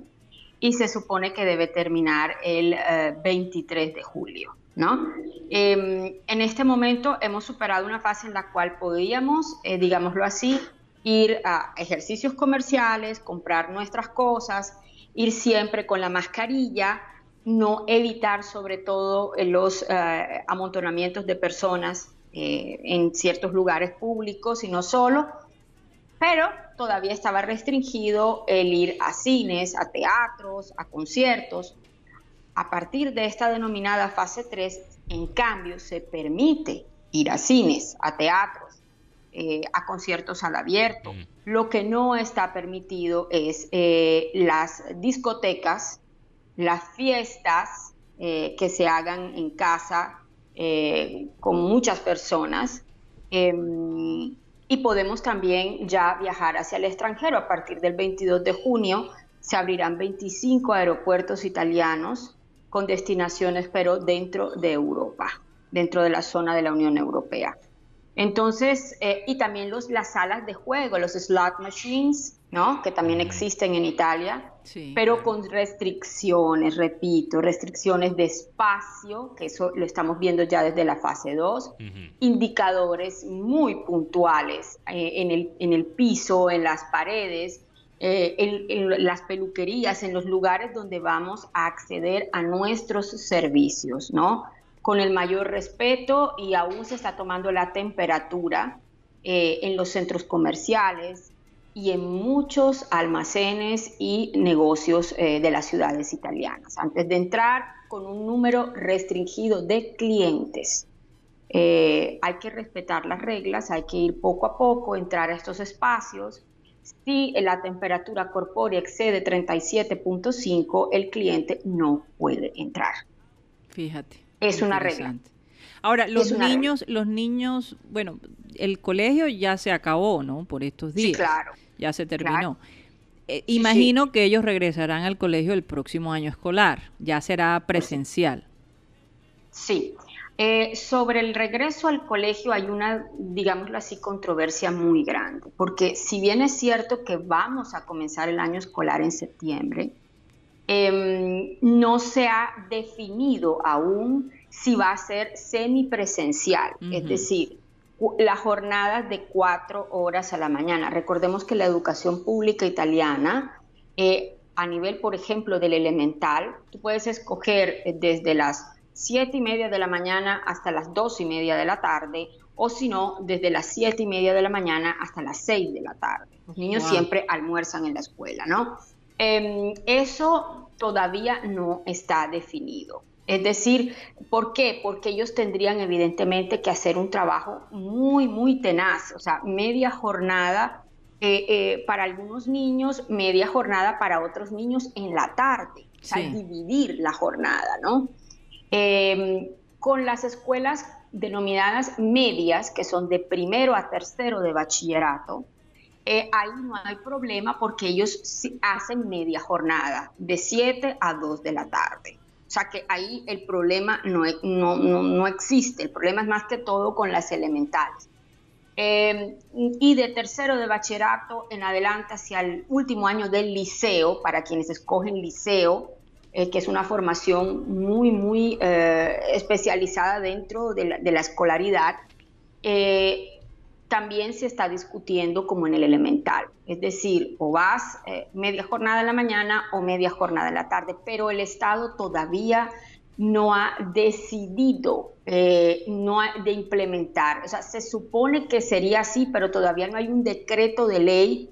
y se supone que debe terminar el eh, 23 de julio. ¿no? Eh, en este momento hemos superado una fase en la cual podíamos, eh, digámoslo así, ir a ejercicios comerciales, comprar nuestras cosas, ir siempre con la mascarilla, no evitar sobre todo eh, los eh, amontonamientos de personas eh, en ciertos lugares públicos y no solo, pero todavía estaba restringido el ir a cines, a teatros, a conciertos. A partir de esta denominada fase 3, en cambio, se permite ir a cines, a teatros, eh, a conciertos al abierto. Mm. Lo que no está permitido es eh, las discotecas, las fiestas eh, que se hagan en casa eh, con muchas personas. em, y podemos también ya viajar hacia el extranjero. A partir del 22 de junio se abrirán 25 aeropuertos italianos con destinaciones, pero dentro de Europa, dentro de la zona de la Unión Europea. Entonces, eh, y también los, las salas de juego, los slot machines, ¿no? Que también existen en Italia, Sí. pero con restricciones, repito, restricciones de espacio, que eso lo estamos viendo ya desde la fase 2, Ujú. indicadores muy puntuales eh, en, el, en el piso, en las paredes, eh, en, en las peluquerías, en los lugares donde vamos a acceder a nuestros servicios, ¿no? Con el mayor respeto y aún se está tomando la temperatura eh, en los centros comerciales y en muchos almacenes y negocios eh, de las ciudades italianas. Antes de entrar con un número restringido de clientes. Eh, hay que respetar las reglas, hay que ir poco a poco, entrar a estos espacios. Si la temperatura corpórea excede 37.5, el cliente no puede entrar. Fíjate. Es una regla. Ahora, los regla. niños, los niños, bueno, el colegio ya se acabó, ¿no? Por estos días. Sí, claro. Ya se terminó. Claro. Eh, sí. imagino que ellos regresarán al colegio el próximo año escolar. Ya será presencial. Sí. Eh, sobre el regreso al colegio hay una, digámoslo así, controversia muy grande, porque si bien es cierto que vamos a comenzar el año escolar en septiembre, em, no se ha definido aún si va a ser semipresencial, es decir, las jornadas de cuatro horas a la mañana. Recordemos que la educación pública italiana, eh, a nivel, por ejemplo, del elemental, tú puedes escoger eh, desde las siete y media de la mañana hasta las dos y media de la tarde, o si no, desde las siete y media de la mañana hasta las seis de la tarde. Los niños Wow. siempre almuerzan en la escuela, ¿no? Em, eso todavía no está definido. Es decir, ¿por qué? Porque ellos tendrían evidentemente que hacer un trabajo muy, muy tenaz, o sea, media jornada eh, eh, para algunos niños, media jornada para otros niños en la tarde, o sea, Sí. dividir la jornada, ¿no? Eh, con las escuelas denominadas medias, que son de primero a tercero de bachillerato, eh, ahí no hay problema porque ellos hacen media jornada, de 7 a 2 de la tarde. O sea que ahí el problema no, no, no, no existe, el problema es más que todo con las elementales. Eh, y de tercero de bachillerato en adelante hacia el último año del liceo, para quienes escogen liceo, eh, que es una formación muy, muy eh, especializada dentro de la, escolaridad, eh, también se está discutiendo como en el elemental. Es decir, o vas media jornada en la mañana o media jornada en la tarde, pero el Estado todavía no ha decidido no de implementar. O sea, se supone que sería así, pero todavía no hay un decreto de ley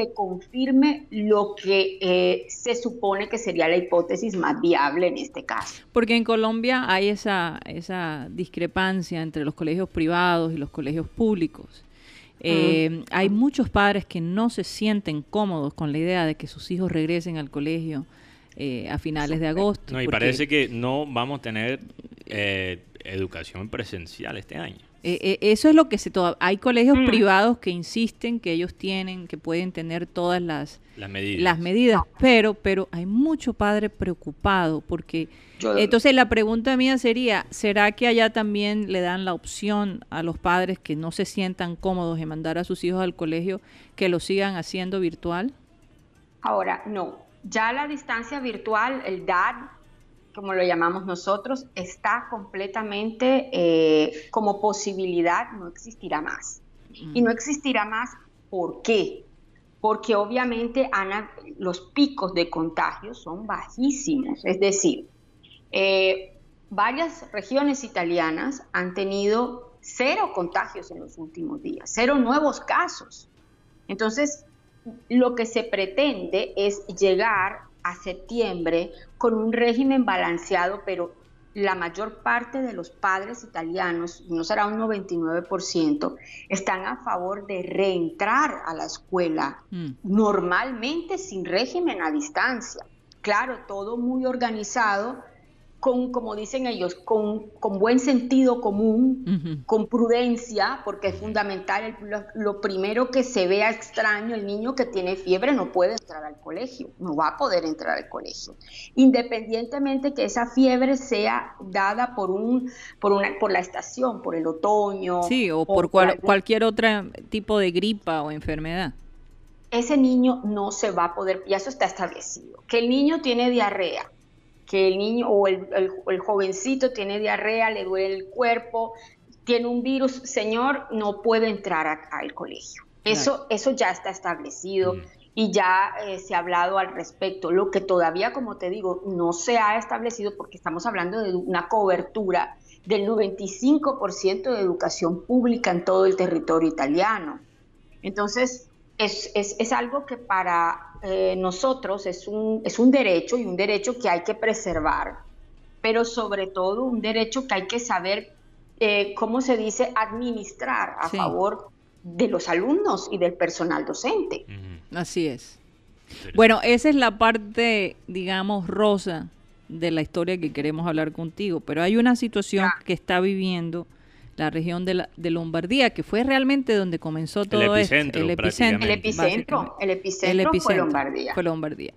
que confirme lo que eh, se supone que sería la hipótesis más viable en este caso. Porque en Colombia hay esa, esa discrepancia entre los colegios privados y los colegios públicos. Eh, hay muchos padres que no se sienten cómodos con la idea de que sus hijos regresen al colegio eh, a finales de agosto. No, y parece que no vamos a tener educación presencial este año. Eh, eh, eso es lo que se... hay colegios mm. privados que insisten que ellos tienen, que pueden tener todas las, las medidas, pero, pero hay mucho padre preocupado porque... entonces la pregunta mía sería, ¿será que allá también le dan la opción a los padres que no se sientan cómodos en mandar a sus hijos al colegio que lo sigan haciendo virtual? Ahora, no. Ya la distancia virtual, el DAD, como lo llamamos nosotros, está completamente eh, como posibilidad, no existirá más. Y no existirá más, ¿por qué? Porque obviamente Ana, los picos de contagio son bajísimos, es decir, eh, varias regiones italianas han tenido cero contagios en los últimos días, cero nuevos casos. Entonces, lo que se pretende es llegar a septiembre con un régimen balanceado, pero la mayor parte de los padres italianos, no será un 99%, están a favor de reentrar a la escuela mm. normalmente sin régimen a distancia. Claro, todo muy organizado, con, como dicen ellos, con, con buen sentido común, con prudencia, porque es fundamental. lo, primero que se vea extraño, el niño que tiene fiebre no puede entrar al colegio, no va a poder entrar al colegio, independientemente que esa fiebre sea dada por, un, por, una, por la estación, por el otoño. Sí, o por cualquier otro tipo de gripa o enfermedad ese niño no se va a poder, ya eso está establecido, que el niño tiene diarrea, que el niño o el, jovencito tiene diarrea, le duele el cuerpo, tiene un virus, señor, no puede entrar al colegio. Eso, eso ya está establecido mm. y ya eh, se ha hablado al respecto. Lo que todavía, como te digo, no se ha establecido porque estamos hablando de una cobertura del 95% de educación pública en todo el territorio italiano. Entonces, es, es, es algo que para eh, nosotros es un, es un derecho y un derecho que hay que preservar, pero sobre todo un derecho que hay que saber, eh, ¿cómo se dice?, administrar a favor de los alumnos y del personal docente. Así es. Bueno, esa es la parte, digamos, rosa de la historia que queremos hablar contigo, pero hay una situación que está viviendo la región de, la, de Lombardía, que fue realmente donde comenzó todo el epicentro, El epicentro, el epicentro, fue Lombardía. Fue Lombardía.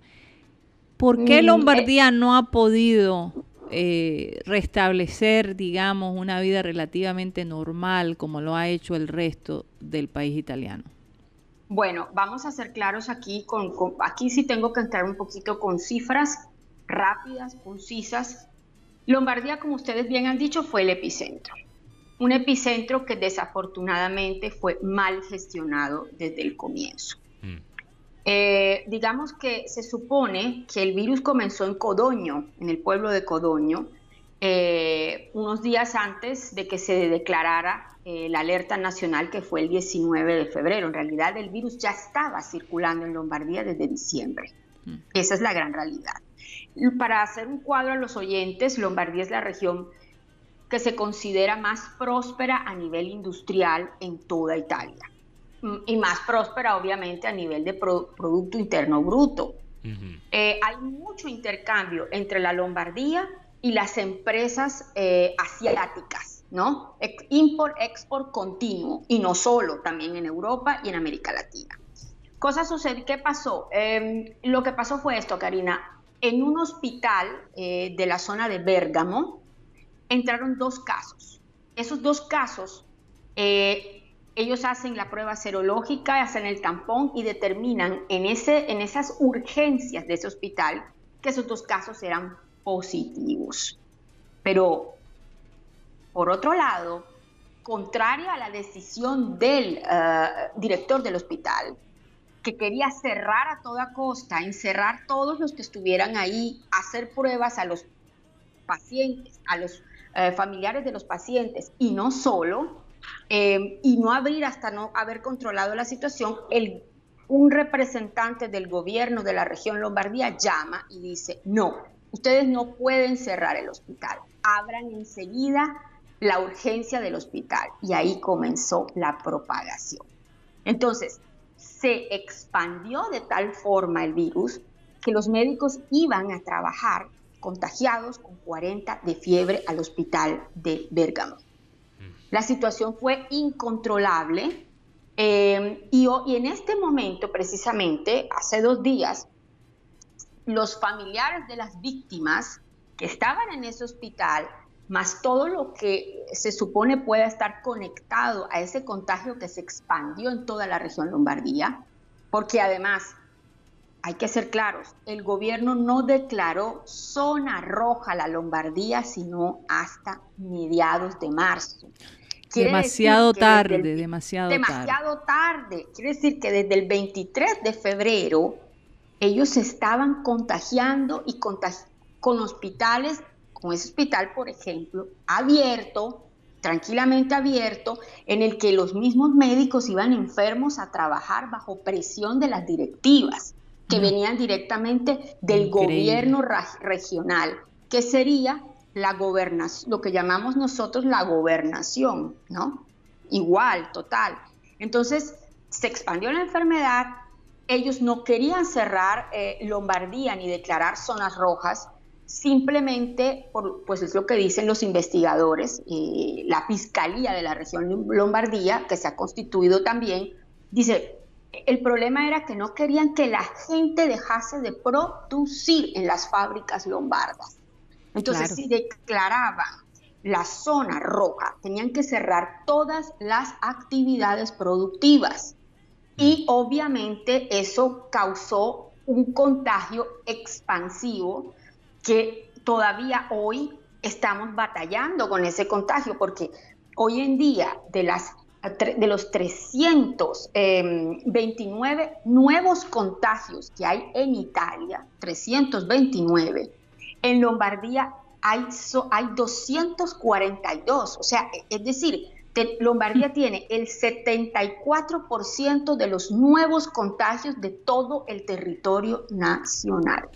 ¿Por qué mm, Lombardía no ha podido eh, restablecer, digamos, una vida relativamente normal como lo ha hecho el resto del país italiano? Bueno, vamos a ser claros aquí. Con, aquí sí tengo que entrar un poquito con cifras rápidas, concisas. Lombardía, como ustedes bien han dicho, fue el epicentro un epicentro que desafortunadamente fue mal gestionado desde el comienzo. Mm. Eh, digamos que se supone que el virus comenzó en Codoño, en el pueblo de Codoño, eh, unos días antes de que se declarara eh, la alerta nacional que fue el 19 de febrero. En realidad el virus ya estaba circulando en Lombardía desde diciembre. Mm. Esa es la gran realidad. Para hacer un cuadro a los oyentes, Lombardía es la región que se considera más próspera a nivel industrial en toda Italia mm, y más próspera obviamente a nivel de Producto Interno Bruto. Eh, hay mucho intercambio entre la Lombardía y las empresas eh, asiáticas, ¿no? Import-export continuo y no solo, también en Europa y en América Latina. Cosa sucede, ¿qué pasó? Em, lo que pasó fue esto, Karina. En un hospital eh, de la zona de Bérgamo, entraron dos casos. Esos dos casos, eh, ellos hacen la prueba serológica, hacen el tampón y determinan en, ese, en esas urgencias de ese hospital que esos dos casos eran positivos. Pero, por otro lado, contrario a la decisión del eh, director del hospital, que quería cerrar a toda costa, encerrar todos los que estuvieran ahí, hacer pruebas a los pacientes, a los eh, familiares de los pacientes y no solo, eh, y no abrir hasta no haber controlado la situación, el, un representante del gobierno de la región Lombardía llama y dice, no, ustedes no pueden cerrar el hospital, abran enseguida la urgencia del hospital. Y ahí comenzó la propagación. Entonces, se expandió de tal forma el virus que los médicos iban a trabajar contagiados con 40 de fiebre al hospital de Bérgamo. La situación fue incontrolable eh, y, y en este momento, precisamente, hace dos días, los familiares de las víctimas que estaban en ese hospital, más todo lo que se supone pueda estar conectado a ese contagio que se expandió en toda la región Lombardía, porque además hay que ser claros, el gobierno no declaró zona roja la Lombardía sino hasta mediados de marzo. demasiado tarde, demasiado, demasiado tarde. Quiere decir que desde el 23 de febrero ellos se estaban contagiando y con hospitales, con ese hospital, por ejemplo, abierto, tranquilamente abierto, en el que los mismos médicos iban enfermos a trabajar bajo presión de las directivas que venían directamente del gobierno regional, que sería la gobernación, lo que llamamos nosotros la gobernación, ¿no? Igual, total. Entonces, se expandió la enfermedad, ellos no querían cerrar eh, Lombardía ni declarar zonas rojas, simplemente, por, pues es lo que dicen los investigadores, eh, la Fiscalía de la región Lombardía, que se ha constituido también, dice, el problema era que no querían que la gente dejase de producir en las fábricas lombardas. Entonces, si declaraban la zona roja, tenían que cerrar todas las actividades productivas. Y obviamente eso causó un contagio expansivo que todavía hoy estamos batallando con ese contagio, porque hoy en día de las de los 329 em, nuevos contagios que hay en Italia, 329, en Lombardía hay, hay 242, o sea, es decir, Lombardía tiene el 74% de los nuevos contagios de todo el territorio nacional.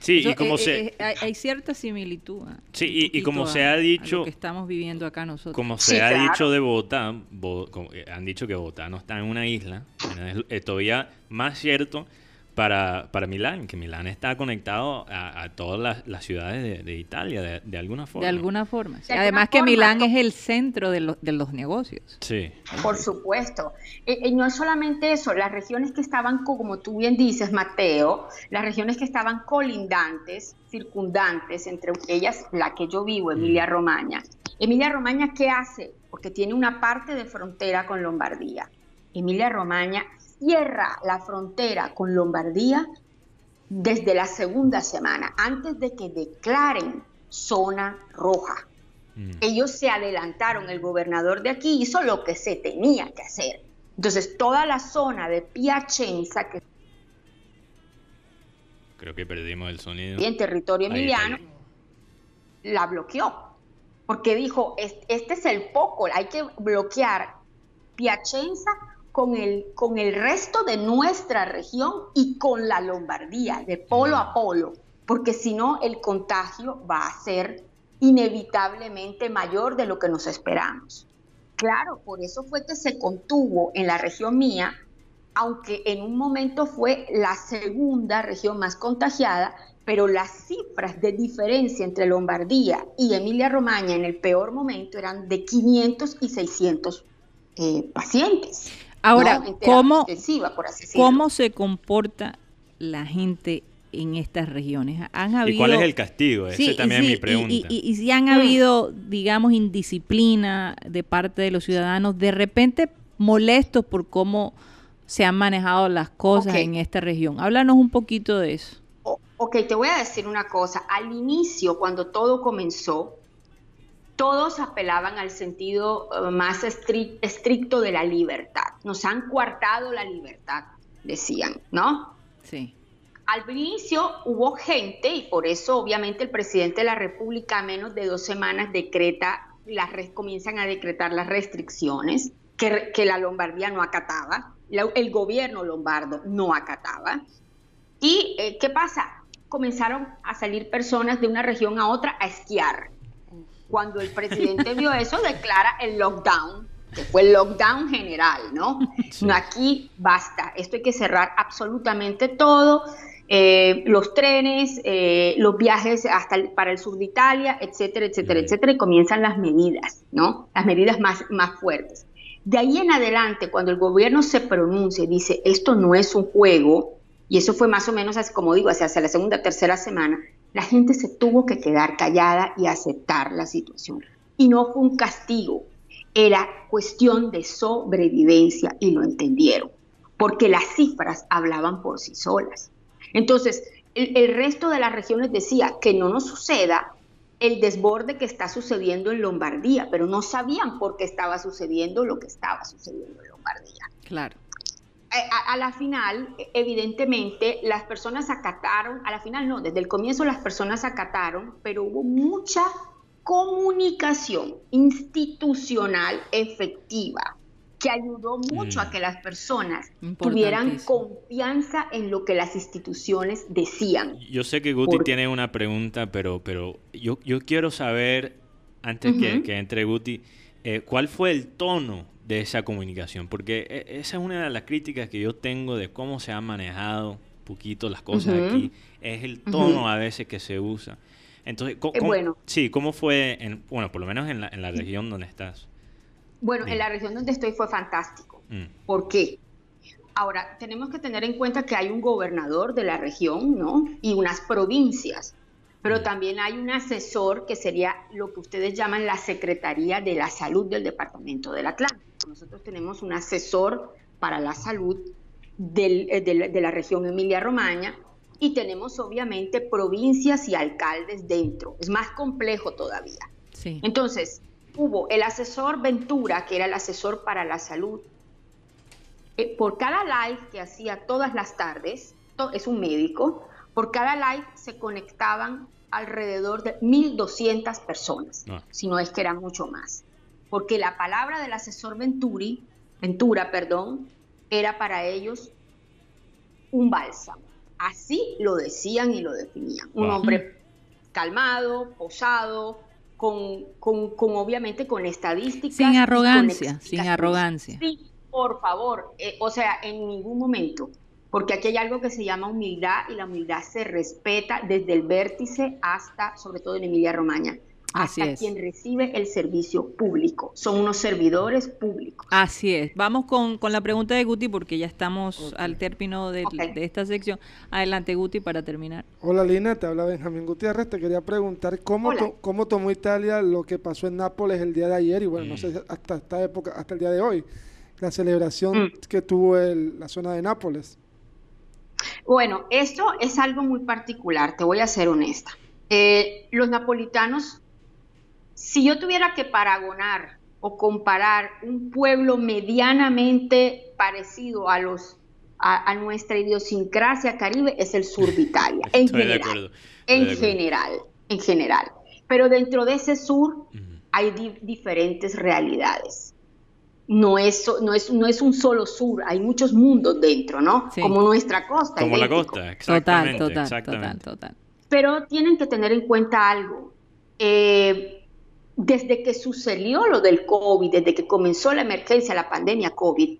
Sí, y como eh, se... Eh, hay, cierta similitud. ¿ah? Sí, y, como se ha dicho... lo que estamos viviendo acá nosotros. Como se ha dicho de Bogotá, eh, han dicho que Bogotá no está en una isla, es todavía más cierto para, para Milán, que Milán está conectado a, todas las, ciudades de, Italia, de, alguna forma. De alguna forma. Además que Milán es el centro de, de, los negocios. Sí. Por supuesto. Y, eh, eh, no es solamente eso, las regiones que estaban, como tú bien dices, Mateo, las regiones que estaban colindantes, circundantes, entre ellas la que yo vivo, Emilia mm. Romagna. Emilia Romagna, ¿qué hace? Porque tiene una parte de frontera con Lombardía. Emilia Romagna cierra la frontera con Lombardía desde la segunda semana, antes de que declaren zona roja. Mm. Ellos se adelantaron, el gobernador de aquí hizo lo que se tenía que hacer. Entonces, toda la zona de Piacenza, que creo que perdimos el sonido, en territorio emiliano, la bloqueó, porque dijo, este es el poco, hay que bloquear Piacenza con el, con el resto de nuestra región y con la Lombardía, de polo a polo, porque si no el contagio va a ser inevitablemente mayor de lo que nos esperamos. Claro, por eso fue que se contuvo en la región mía, aunque en un momento fue la segunda región más contagiada, pero las cifras de diferencia entre Lombardía y Emilia Romagna en el peor momento eran de 500 y 600 eh, pacientes. Ahora, ¿cómo, ¿cómo se comporta la gente en estas regiones? ¿Han habido, ¿Y cuál es el castigo? Esa también es mi pregunta. Y, si han habido, digamos, indisciplina de parte de los ciudadanos, de repente molestos por cómo se han manejado las cosas en esta región. Háblanos un poquito de eso. ok, te voy a decir una cosa. Al inicio, cuando todo comenzó, todos apelaban al sentido eh, más estricto de la libertad. Nos han coartado la libertad, decían, ¿no? Sí. Al inicio hubo gente, y por eso obviamente el presidente de la República a menos de dos semanas decreta, las, comienzan a decretar las restricciones que, que la Lombardía no acataba, el gobierno lombardo no acataba. ¿Y eh, qué pasa? Comenzaron a salir personas de una región a otra a esquiar. Cuando el presidente vio eso, declara el lockdown que fue el lockdown general, ¿no? Aquí basta, esto hay que cerrar absolutamente todo, eh, los trenes, eh, los viajes hasta para el sur de Italia, etcétera, etcétera, etcétera, y comienzan las medidas, ¿no? Las medidas más, más fuertes. De ahí en adelante, cuando el gobierno se pronuncia y dice, esto no es un juego, y eso fue más o menos, así, como digo, hacia, hacia la segunda, tercera semana, la gente se tuvo que quedar callada y aceptar la situación. Y no fue un castigo, era cuestión de sobrevivencia y lo entendieron, porque las cifras hablaban por sí solas. Entonces, el, resto de las regiones decía que no nos suceda el desborde que está sucediendo en Lombardía, pero no sabían por qué estaba sucediendo lo que estaba sucediendo en Lombardía. Claro. Eh, a, la final, evidentemente, las personas acataron, a la final no, desde el comienzo las personas acataron, pero hubo mucha comunicación institucional efectiva que ayudó mucho a mm. que las personas tuvieran confianza en lo que las instituciones decían. Yo sé que Guti tiene una pregunta, pero, pero yo, yo quiero saber, antes que, que, entre Guti, eh, ¿cuál fue el tono de esa comunicación? Porque e, esa es una de las críticas que yo tengo de cómo se han manejado un poquito las cosas aquí, es el tono a veces que se usa. Entonces, ¿cómo, eh, bueno. sí, ¿cómo fue, en, bueno, por lo menos en la, en la región donde estás? Bueno, en la región donde estoy fue fantástico. Mm. ¿Por qué? Ahora, tenemos que tener en cuenta que hay un gobernador de la región, ¿no? Y unas provincias. Pero mm. también hay un asesor que sería lo que ustedes llaman la Secretaría de la Salud del Departamento del Atlántico. Nosotros tenemos un asesor para la salud eh, de la región Emilia-Romagna y tenemos obviamente provincias y alcaldes dentro. Es más complejo todavía. Sí. Entonces, hubo el asesor Ventura, que era el asesor para la salud. Eh, por cada live que hacía todas las tardes, es un médico, por cada live se conectaban alrededor de 1.200 personas, ah. si no es que eran mucho más. Porque la palabra del asesor Venturi, Ventura, perdón, era para ellos un bálsamo. Así lo decían y lo definían. Un hombre calmado, posado, con, con, obviamente con estadísticas. Sin arrogancia, sin arrogancia. Sí, por favor, eh, o sea, en ningún momento, porque aquí hay algo que se llama humildad y la humildad se respeta desde el vértice hasta, sobre todo en Emilia Romagna hasta quien recibe el servicio público. Son unos servidores públicos. Así es. Vamos con, la pregunta de Guti porque ya estamos al término de, esta sección. Adelante, Guti, para terminar. Hola, Lina, te habla Benjamín Gutiérrez. Te quería preguntar cómo, cómo tomó Italia lo que pasó en Nápoles el día de ayer y bueno, no sé, hasta esta época, hasta el día de hoy, la celebración mm. que tuvo la zona de Nápoles. Bueno, esto es algo muy particular, te voy a ser honesta. Eh, los napolitanos si yo tuviera que paragonar o comparar un pueblo medianamente parecido a los a, nuestra idiosincrasia caribe es el sur de Italia en general en general en general. Pero dentro de ese sur hay diferentes realidades no es, no, es, no es un solo sur, hay muchos mundos dentro, ¿no? Como nuestra costa. Como la costa, exactamente. Total, total, total, total. Pero tienen que tener en cuenta algo. Eh, desde que sucedió lo del COVID, desde que comenzó la emergencia, la pandemia COVID,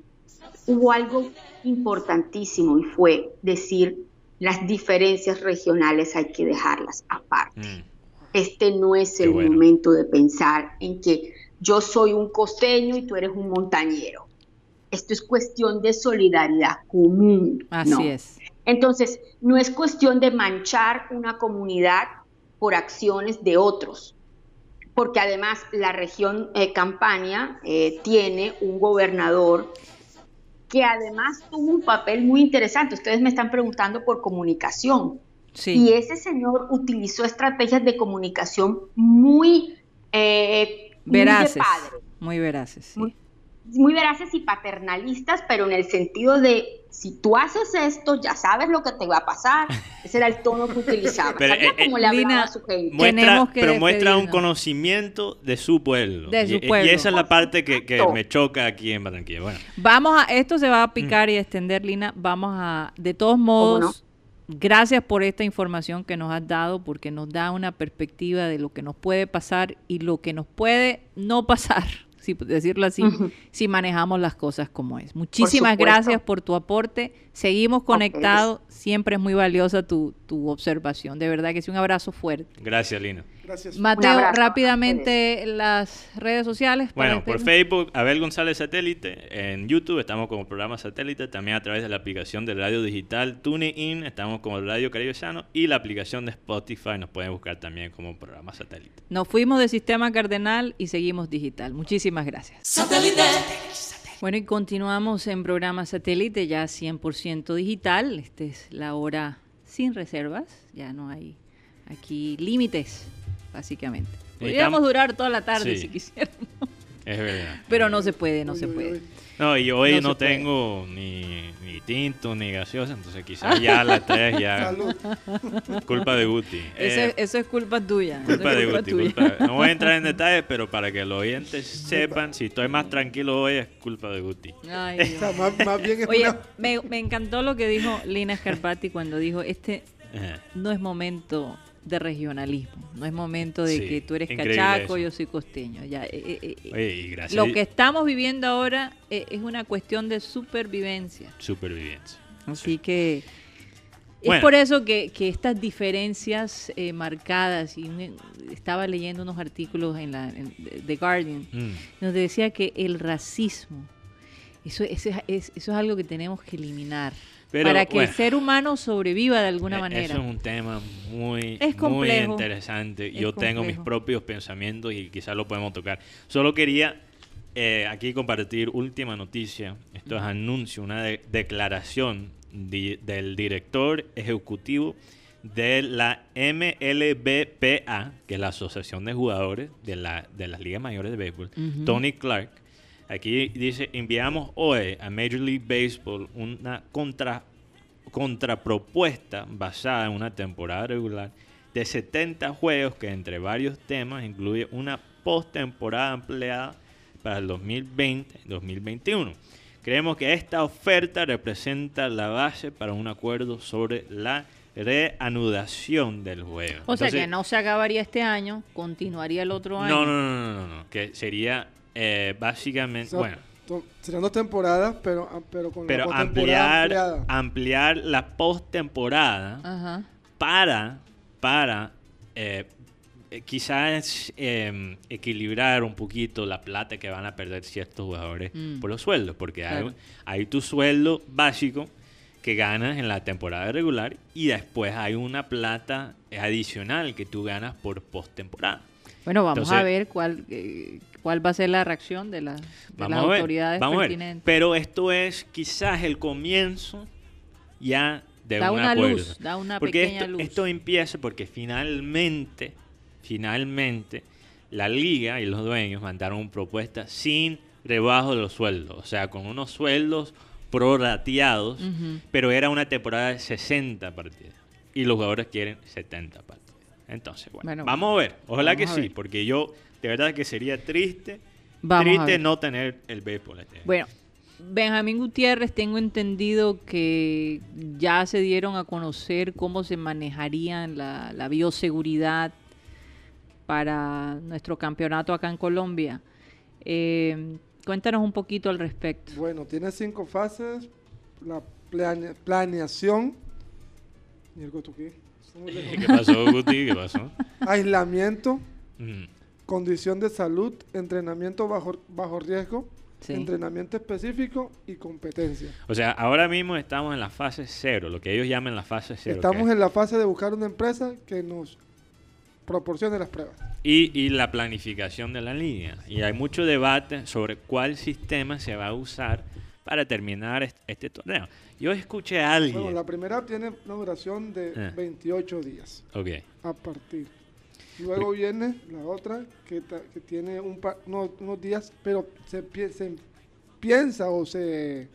hubo algo importantísimo y fue decir las diferencias regionales hay que dejarlas aparte. Mm. Este no es el momento de pensar en que yo soy un costeño y tú eres un montañero. Esto es cuestión de solidaridad común. Así es. Entonces, no es cuestión de manchar una comunidad por acciones de otros porque además la región eh, Campania eh, tiene un gobernador que además tuvo un papel muy interesante. Ustedes me están preguntando por comunicación. Sí. Y ese señor utilizó estrategias de comunicación muy, eh, muy de Veraces. padre, Muy veraces, sí. Muy- muy veraces y paternalistas, pero en el sentido de si tú haces esto, ya sabes lo que te va a pasar. Ese era el tono que utilizaba. Pero, eh, eh, cómo le hablaba Lina, a su gente. Muestra, que pero muestra un conocimiento de su pueblo. De su y, esa es la parte que, me choca aquí en Barranquilla. Bueno, Vamos a, esto se va a picar Mm. y extender, Lina. Vamos a, de todos modos, gracias por esta información que nos has dado, porque nos da una perspectiva de lo que nos puede pasar y lo que nos puede no pasar, si decirlo así, si manejamos las cosas como es. Muchísimas gracias por tu aporte. Seguimos conectados. Siempre es muy valiosa tu, tu observación. De verdad que sí, un abrazo fuerte. gracias, Lina. Gracias. Mateo, rápidamente las redes sociales. Bueno, por. Facebook, Abel González Satélite. En YouTube estamos como programa Satélite. También a través de la aplicación de radio digital TuneIn. Estamos como Radio Caribe Sano. Y la aplicación de Spotify nos pueden buscar también como programa Satélite. Nos fuimos de Sistema Cardenal y seguimos digital. Muchísimas gracias. Bueno, y continuamos en programa satélite ya 100% digital. Esta es la hora sin reservas. Ya no hay aquí límites, básicamente. Podríamos durar toda la tarde Sí. si quisiéramos. Es verdad. Pero no se puede, no Uy, se uy, puede. uy. No, y hoy No tengo ni, ni tinto ni gaseosa, entonces quizás ya a las tres ya Salud. culpa de Guti. Eso, Eh, es- eso es culpa tuya. culpa de culpa Guti. culpa- No voy a entrar en detalles, pero para que los oyentes sepan, si estoy más tranquilo hoy es culpa de Guti. Ay, O Dios. sea, más, más bien es Oye, una- me, me encantó lo que dijo Lina Scarpati cuando dijo, este no es momento de regionalismo, no es momento de Sí, que tú eres cachaco, eso. yo soy costeño. Ya, eh, eh, eh, Oye, lo que estamos viviendo ahora es una cuestión de supervivencia. supervivencia. Así que es por eso que, que estas diferencias eh, marcadas, y estaba leyendo unos artículos en la en The Guardian, Mm. donde decía que el racismo, eso, eso es, es- eso es algo que tenemos que eliminar. Pero, para que bueno. el ser humano sobreviva de alguna Eh, manera. Eso es un tema muy, Es muy interesante. Es Yo tengo mis propios pensamientos y quizás lo podemos tocar. Solo quería eh, aquí compartir última noticia. Esto es anuncio, una de- declaración di- del director ejecutivo de la MLBPA, que es la Asociación de Jugadores de, la, de las Ligas Mayores de Béisbol. Tony Clark. Aquí dice, enviamos hoy a Major League Baseball una contra, contrapropuesta basada en una temporada regular de 70 juegos que entre varios temas incluye una postemporada ampliada para el 2020-2021. Creemos que esta oferta representa la base para un acuerdo sobre la reanudación del juego. o sea que no se acabaría este año, continuaría el otro año. no, no, no, no, no, no, que sería eh, o básicamente, sea, bueno, Serán dos temporadas, pero, ah, pero con pero la ampliar, ampliada. ampliar la postemporada Ajá. para, para eh, eh, quizás eh, equilibrar un poquito la plata que van a perder ciertos jugadores Mm. por los sueldos, porque hay, Claro. hay tu sueldo básico que ganas en la temporada regular y después hay una plata adicional que tú ganas por postemporada. Bueno, vamos a ver cuál, eh, cuál va a ser la reacción de, la- de Vamos las a ver, autoridades vamos a ver. Pero esto es quizás el comienzo ya de Da un una acuerdo. luz, da una porque pequeña esto, luz. esto empieza porque finalmente, finalmente, la liga y los dueños mandaron una propuesta sin rebajo de los sueldos, o sea, con unos sueldos prorrateados, pero era una temporada de 60 partidos y los jugadores quieren 70 partidos. Entonces, bueno, Bueno, vamos a ver, ojalá que sí, porque yo de verdad que sería triste, Vamos triste no tener el béisbol este año. Bueno, Benjamín Gutiérrez, tengo entendido que ya se dieron a conocer cómo se manejarían la, la bioseguridad para nuestro campeonato acá en Colombia. Eh, cuéntanos un poquito al respecto. Bueno, tiene cinco fases. La plane- planeación. ¿Qué pasó, Guti? ¿Qué pasó? Aislamiento, Mm. Condición de salud, entrenamiento bajo, bajo riesgo, Sí. entrenamiento específico y competencia. O sea, ahora mismo estamos en la fase cero, lo que ellos llaman la fase cero. Estamos en la fase de buscar una empresa que nos proporcione las pruebas. y, y la planificación de la línea. Y hay mucho debate sobre cuál sistema se va a usar para terminar est- este torneo. Yo escuché a alguien. Bueno, la primera tiene una duración de Ah. 28 días Ok. a partir. Luego viene la otra que, que tiene un pa- unos, unos días, pero se, pi- se piensa o se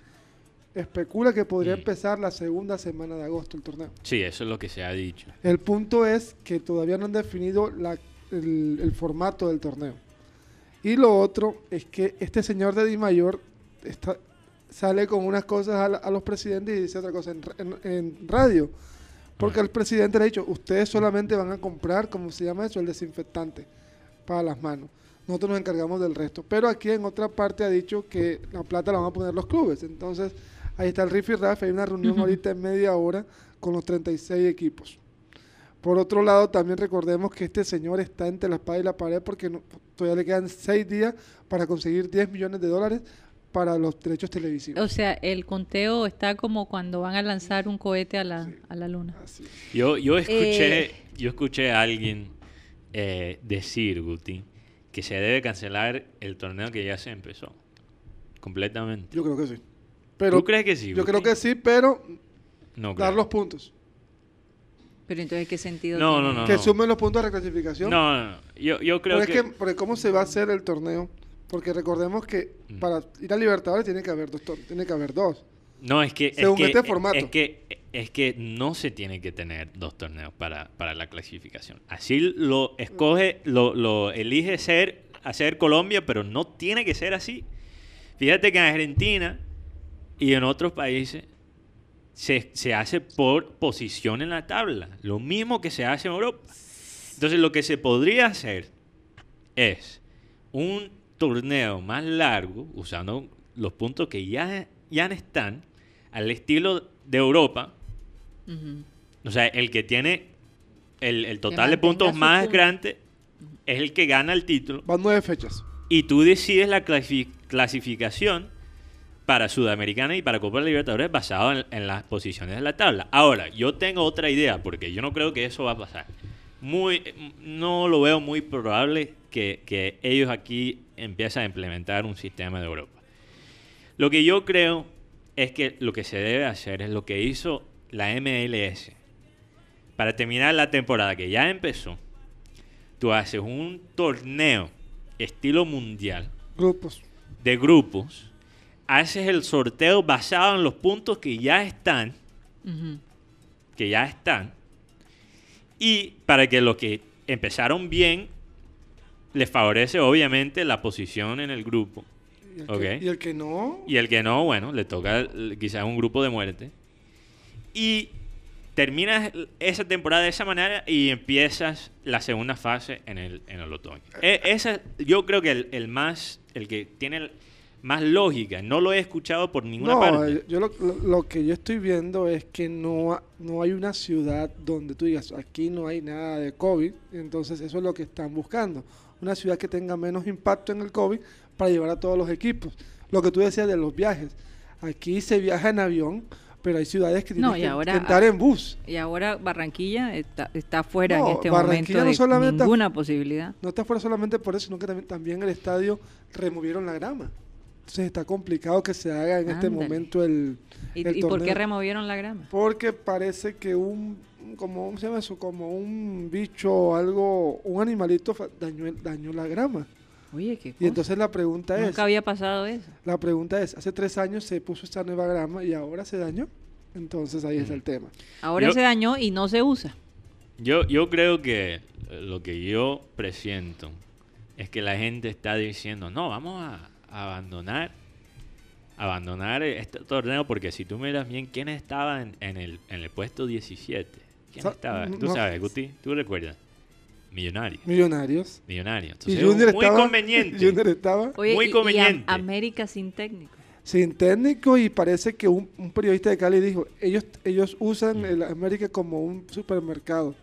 especula que podría Mm. empezar la segunda semana de agosto el torneo. Sí, eso es lo que se ha dicho. El punto es que todavía no han definido la- el, el formato del torneo. Y lo otro es que este señor de Di Mayor está, sale con unas cosas a, la- a los presidentes y dice otra cosa en, en- en radio. Porque el presidente le ha dicho, ustedes solamente van a comprar, ¿cómo se llama eso? El desinfectante para las manos. Nosotros nos encargamos del resto. Pero aquí en otra parte ha dicho que la plata la van a poner los clubes. Entonces, ahí está el riff y Raf. Hay una reunión ahorita en media hora con los 36 equipos. Por otro lado, también recordemos que este señor está entre la espada y la pared porque no- todavía le quedan seis días para conseguir 10 millones de dólares para los derechos televisivos. O sea, el conteo está como cuando van a lanzar un cohete a la, a la luna. Yo, yo escuché, Eh. yo escuché a alguien eh, decir, Guti, que se debe cancelar el torneo que ya se empezó. Completamente. Yo creo que sí. Pero, ¿Tú crees que sí? Yo Guti? creo que sí, pero No dar creo. los puntos. Pero entonces, ¿qué sentido No, tiene? no, no. que sumen los puntos de reclasificación. No, no, no. Yo, yo creo porque que... es que, porque ¿cómo se va a hacer el torneo? Porque recordemos que Mm. para ir a Libertadores tiene que haber dos. Tiene que haber dos. No, es que... es Según que- este formato. Es que, es que no se tiene que tener dos torneos para, para la clasificación. Así lo escoge, lo, lo elige ser, hacer Colombia, pero no tiene que ser así. Fíjate que en Argentina y en otros países se, se hace por posición en la tabla. Lo mismo que se hace en Europa. Entonces lo que se podría hacer es un torneo más largo, usando los puntos que ya, ya están, al estilo de Europa. O sea, el que tiene el, el total de puntos más punto. grande es el que gana el título. Van nueve fechas. Y tú decides la clasi- clasificación para Sudamericana y para Copa Libertadores basado en, en las posiciones de la tabla. Ahora, yo tengo otra idea, porque yo no creo que eso va a pasar. Muy, no lo veo muy probable que, que ellos aquí empiecen a implementar un sistema de Europa. Lo que yo creo es que lo que se debe hacer es lo que hizo la MLS. Para terminar la temporada que ya empezó, tú haces un torneo estilo mundial Grupos. de grupos, haces el sorteo basado en los puntos que ya están, que ya están, y para que los que empezaron bien les favorece obviamente la posición en el grupo. Y el, Ok. que, y el que no. Y el que no, bueno, le toca quizás un grupo de muerte. Y terminas esa temporada de esa manera y empiezas la segunda fase en el, en el otoño. E- esa, yo creo que el, el más, el que tiene el- más lógica, no lo he escuchado por ninguna No, parte. eh, yo lo, lo- lo que yo estoy viendo es que no, no hay una ciudad donde tú digas, aquí no hay nada de COVID, entonces eso es lo que están buscando. Una ciudad que tenga menos impacto en el COVID para llevar a todos los equipos. Lo que tú decías de los viajes. Aquí se viaja en avión, pero hay ciudades que tienen No, que ahora- intentar en bus. Y ahora Barranquilla está, está fuera No, en este Barranquilla momento no de solamente está- ninguna posibilidad. No está fuera solamente por eso, sino que también, también el estadio removieron la grama. Entonces está complicado que se haga en este momento el, ¿Y, por qué removieron la grama? Porque parece que un, como, ¿cómo se llama eso? Como un bicho o algo, un animalito dañó, dañó la grama. Oye, qué Y entonces la pregunta es, Nunca había pasado eso. la pregunta es, hace tres años se puso esta nueva grama y ahora se dañó. Entonces ahí está el tema. Ahora Yo- se dañó y no se usa. Yo, yo creo que eh, lo que yo presiento es que la gente está diciendo, no, vamos a, a abandonar abandonar este torneo porque si tú miras bien quién estaba en, en el, en el puesto 17. ¿Quién Sa- estaba? Tú no. sabes, Guti, ¿tú recuerdas? Millonario. Millonarios. Millonario. Y Entonces, Junior muy estaba, conveniente. Junior estaba Oye, Muy y- y, conveniente. Am- América sin técnico. sin técnico y parece que un, un periodista de Cali dijo, ellos, ellos usan Mm. el América como un supermercado.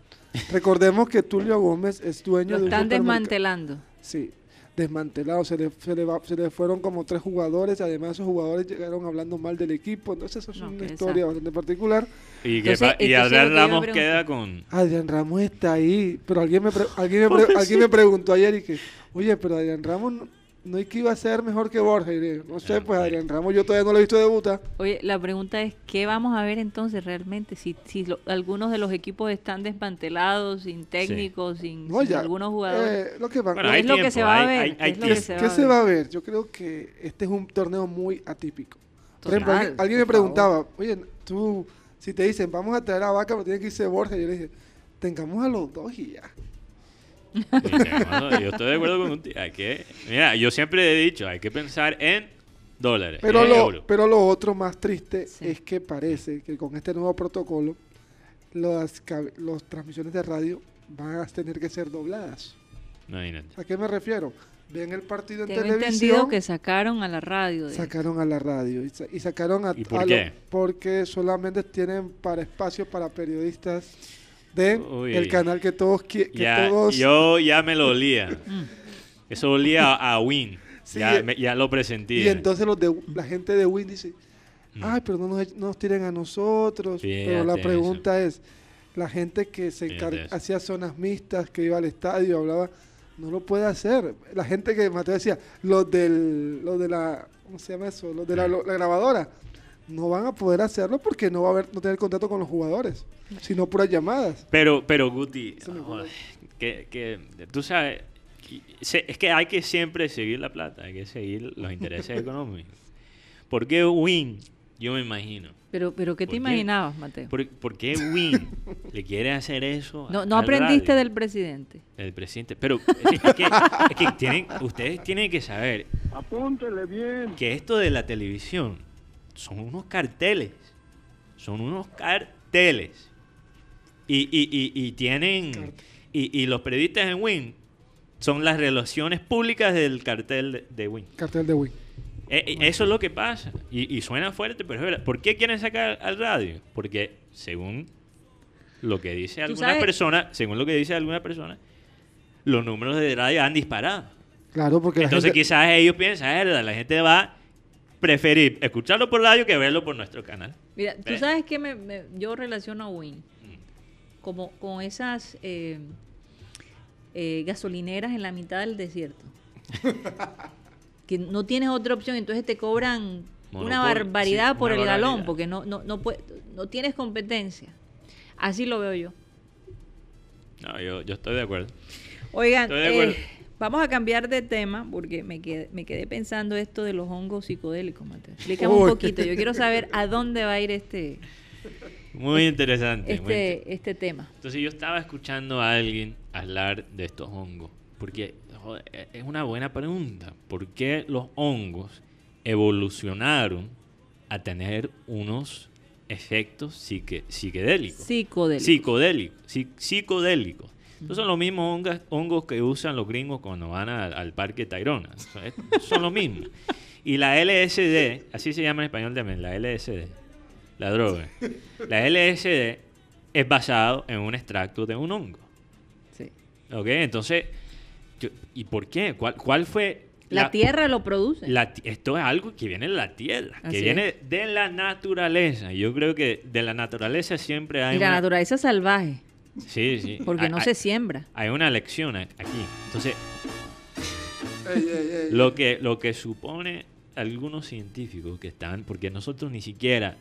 Recordemos que Tulio Gómez es dueño Lo de un están supermercado. desmantelando. Sí, desmantelado. Se le, se, le va- se le fueron como tres jugadores. Además, esos jugadores llegaron hablando mal del equipo. Entonces, eso es No, una historia bastante particular. Y, que Entonces, y Adrián Ramos queda con... Adrián Ramos está ahí. Pero alguien me, pre- alguien me, pre- alguien me preguntó ayer y que, oye, pero Adrián Ramos no, no hay que iba a ser mejor que Borja. No sé, pues. Adrián Ramos yo todavía no lo he visto debutar. Oye, la pregunta es, ¿qué vamos a ver entonces realmente? Si, si lo- algunos de los equipos están desmantelados, sin técnicos, sin, No, sin ya, algunos jugadores. eh, lo que va, Bueno, lo- ¿Qué hay es lo que se va a ver? hay- ¿Qué es lo que se va ¿Qué a se ver? va a ver? Yo creo que este es un torneo muy atípico. Por ejemplo, alguien, me preguntaba, oye, tú, si te dicen, vamos a traer a Vaca, pero tiene que irse Borja, yo le dije, tengamos a los dos y ya. Yo estoy de acuerdo con usted. Hay que, mira, yo siempre he dicho, hay que pensar en dólares, Pero en lo, euros. pero lo otro más triste Sí. es que parece que con este nuevo protocolo, las, cab- las transmisiones de radio van a tener que ser dobladas. Imagínate. ¿A qué me refiero? Ven el partido en Tengo televisión. entendido que sacaron a la radio. de- Sacaron a la radio y, sa- y sacaron a, ¿Y por a lo- qué? porque solamente tienen para espacio para periodistas de Uy. el canal que todos que Ya, todos yo ya me lo olía. Eso olía a, a Win. Sí, ya, eh, me- ya lo presentí. y entonces los de la gente de Win dice ay pero no nos, no nos tiren a nosotros pero la pregunta es la gente que se hacía zonas mixtas que iba al estadio hablaba no lo puede hacer la gente que Mateo decía los del los de la cómo se llama eso los de la, la grabadora no van a poder hacerlo porque no va a haber no tener contacto con los jugadores sino puras llamadas Pero, pero Guti, que, que tú sabes, es que hay que siempre seguir la plata, hay que seguir los intereses económicos. ¿Por qué Win? Yo me imagino. Pero, pero ¿qué ¿Por te qué? imaginabas, Mateo? ¿Por, por qué Win le quiere hacer eso? No, a- no al aprendiste radio? del presidente. El presidente. Pero es que, es que- es que tienen, ustedes tienen que saber Apúntele bien. que esto de la televisión son unos carteles. Son unos carteles. Y, y, y, y tienen. Y, y los periodistas en Win son las relaciones públicas del cartel de, Win. cartel de Win Eh, eh, eso es lo que pasa. Y, y suena fuerte, pero es verdad. ¿Por qué quieren sacar al radio? Porque según lo que dice alguna sabes- persona, según lo que dice alguna persona, los números de radio han disparado. claro porque la Entonces gente- quizás ellos piensan, "Ah, verdad, la gente va preferir escucharlo por radio que verlo por nuestro canal. Mira, tú sabes que me, me- yo relaciono a Win Mm. como con esas eh, eh, gasolineras en la mitad del desierto. que no tienes otra opción, entonces te cobran una barbaridad sí, por el galón, porque no, no, no, puede- no tienes competencia. Así lo veo yo. No, yo, yo estoy de acuerdo. Oigan, Estoy de acuerdo. eh, vamos a cambiar de tema porque me quedé, me quedé pensando esto de los hongos psicodélicos, Mateo. Explícame un poquito. Yo quiero saber a dónde va a ir este, Muy interesante. muy inter- este, este tema. Entonces yo estaba escuchando a alguien hablar de estos hongos. Porque joder, e- es una buena pregunta. ¿Por qué los hongos evolucionaron a tener unos efectos psique- psiquedélicos? Psicodélico. Psicodélicos. psi- psicodélicos. Estos son los mismos hongos, hongos que usan los gringos cuando van al, al parque Tayrona. Son, los mismos. Y la LSD, así se llama en español también, la LSD, la droga. La LSD es basado en un extracto de un hongo. Sí. ¿Ok? Entonces, yo- ¿y por qué? ¿Cuál, cuál fue La, tierra lo produce. la esto es algo que viene de la tierra, Así que viene de la naturaleza. Yo creo que de la naturaleza siempre hay y la una... naturaleza salvaje, Sí, sí. porque Hay- no hay- se siembra. Hay una lección a- aquí. Entonces, Ey, ey, ey. lo que, lo que supone algunos científicos que están, porque nosotros ni siquiera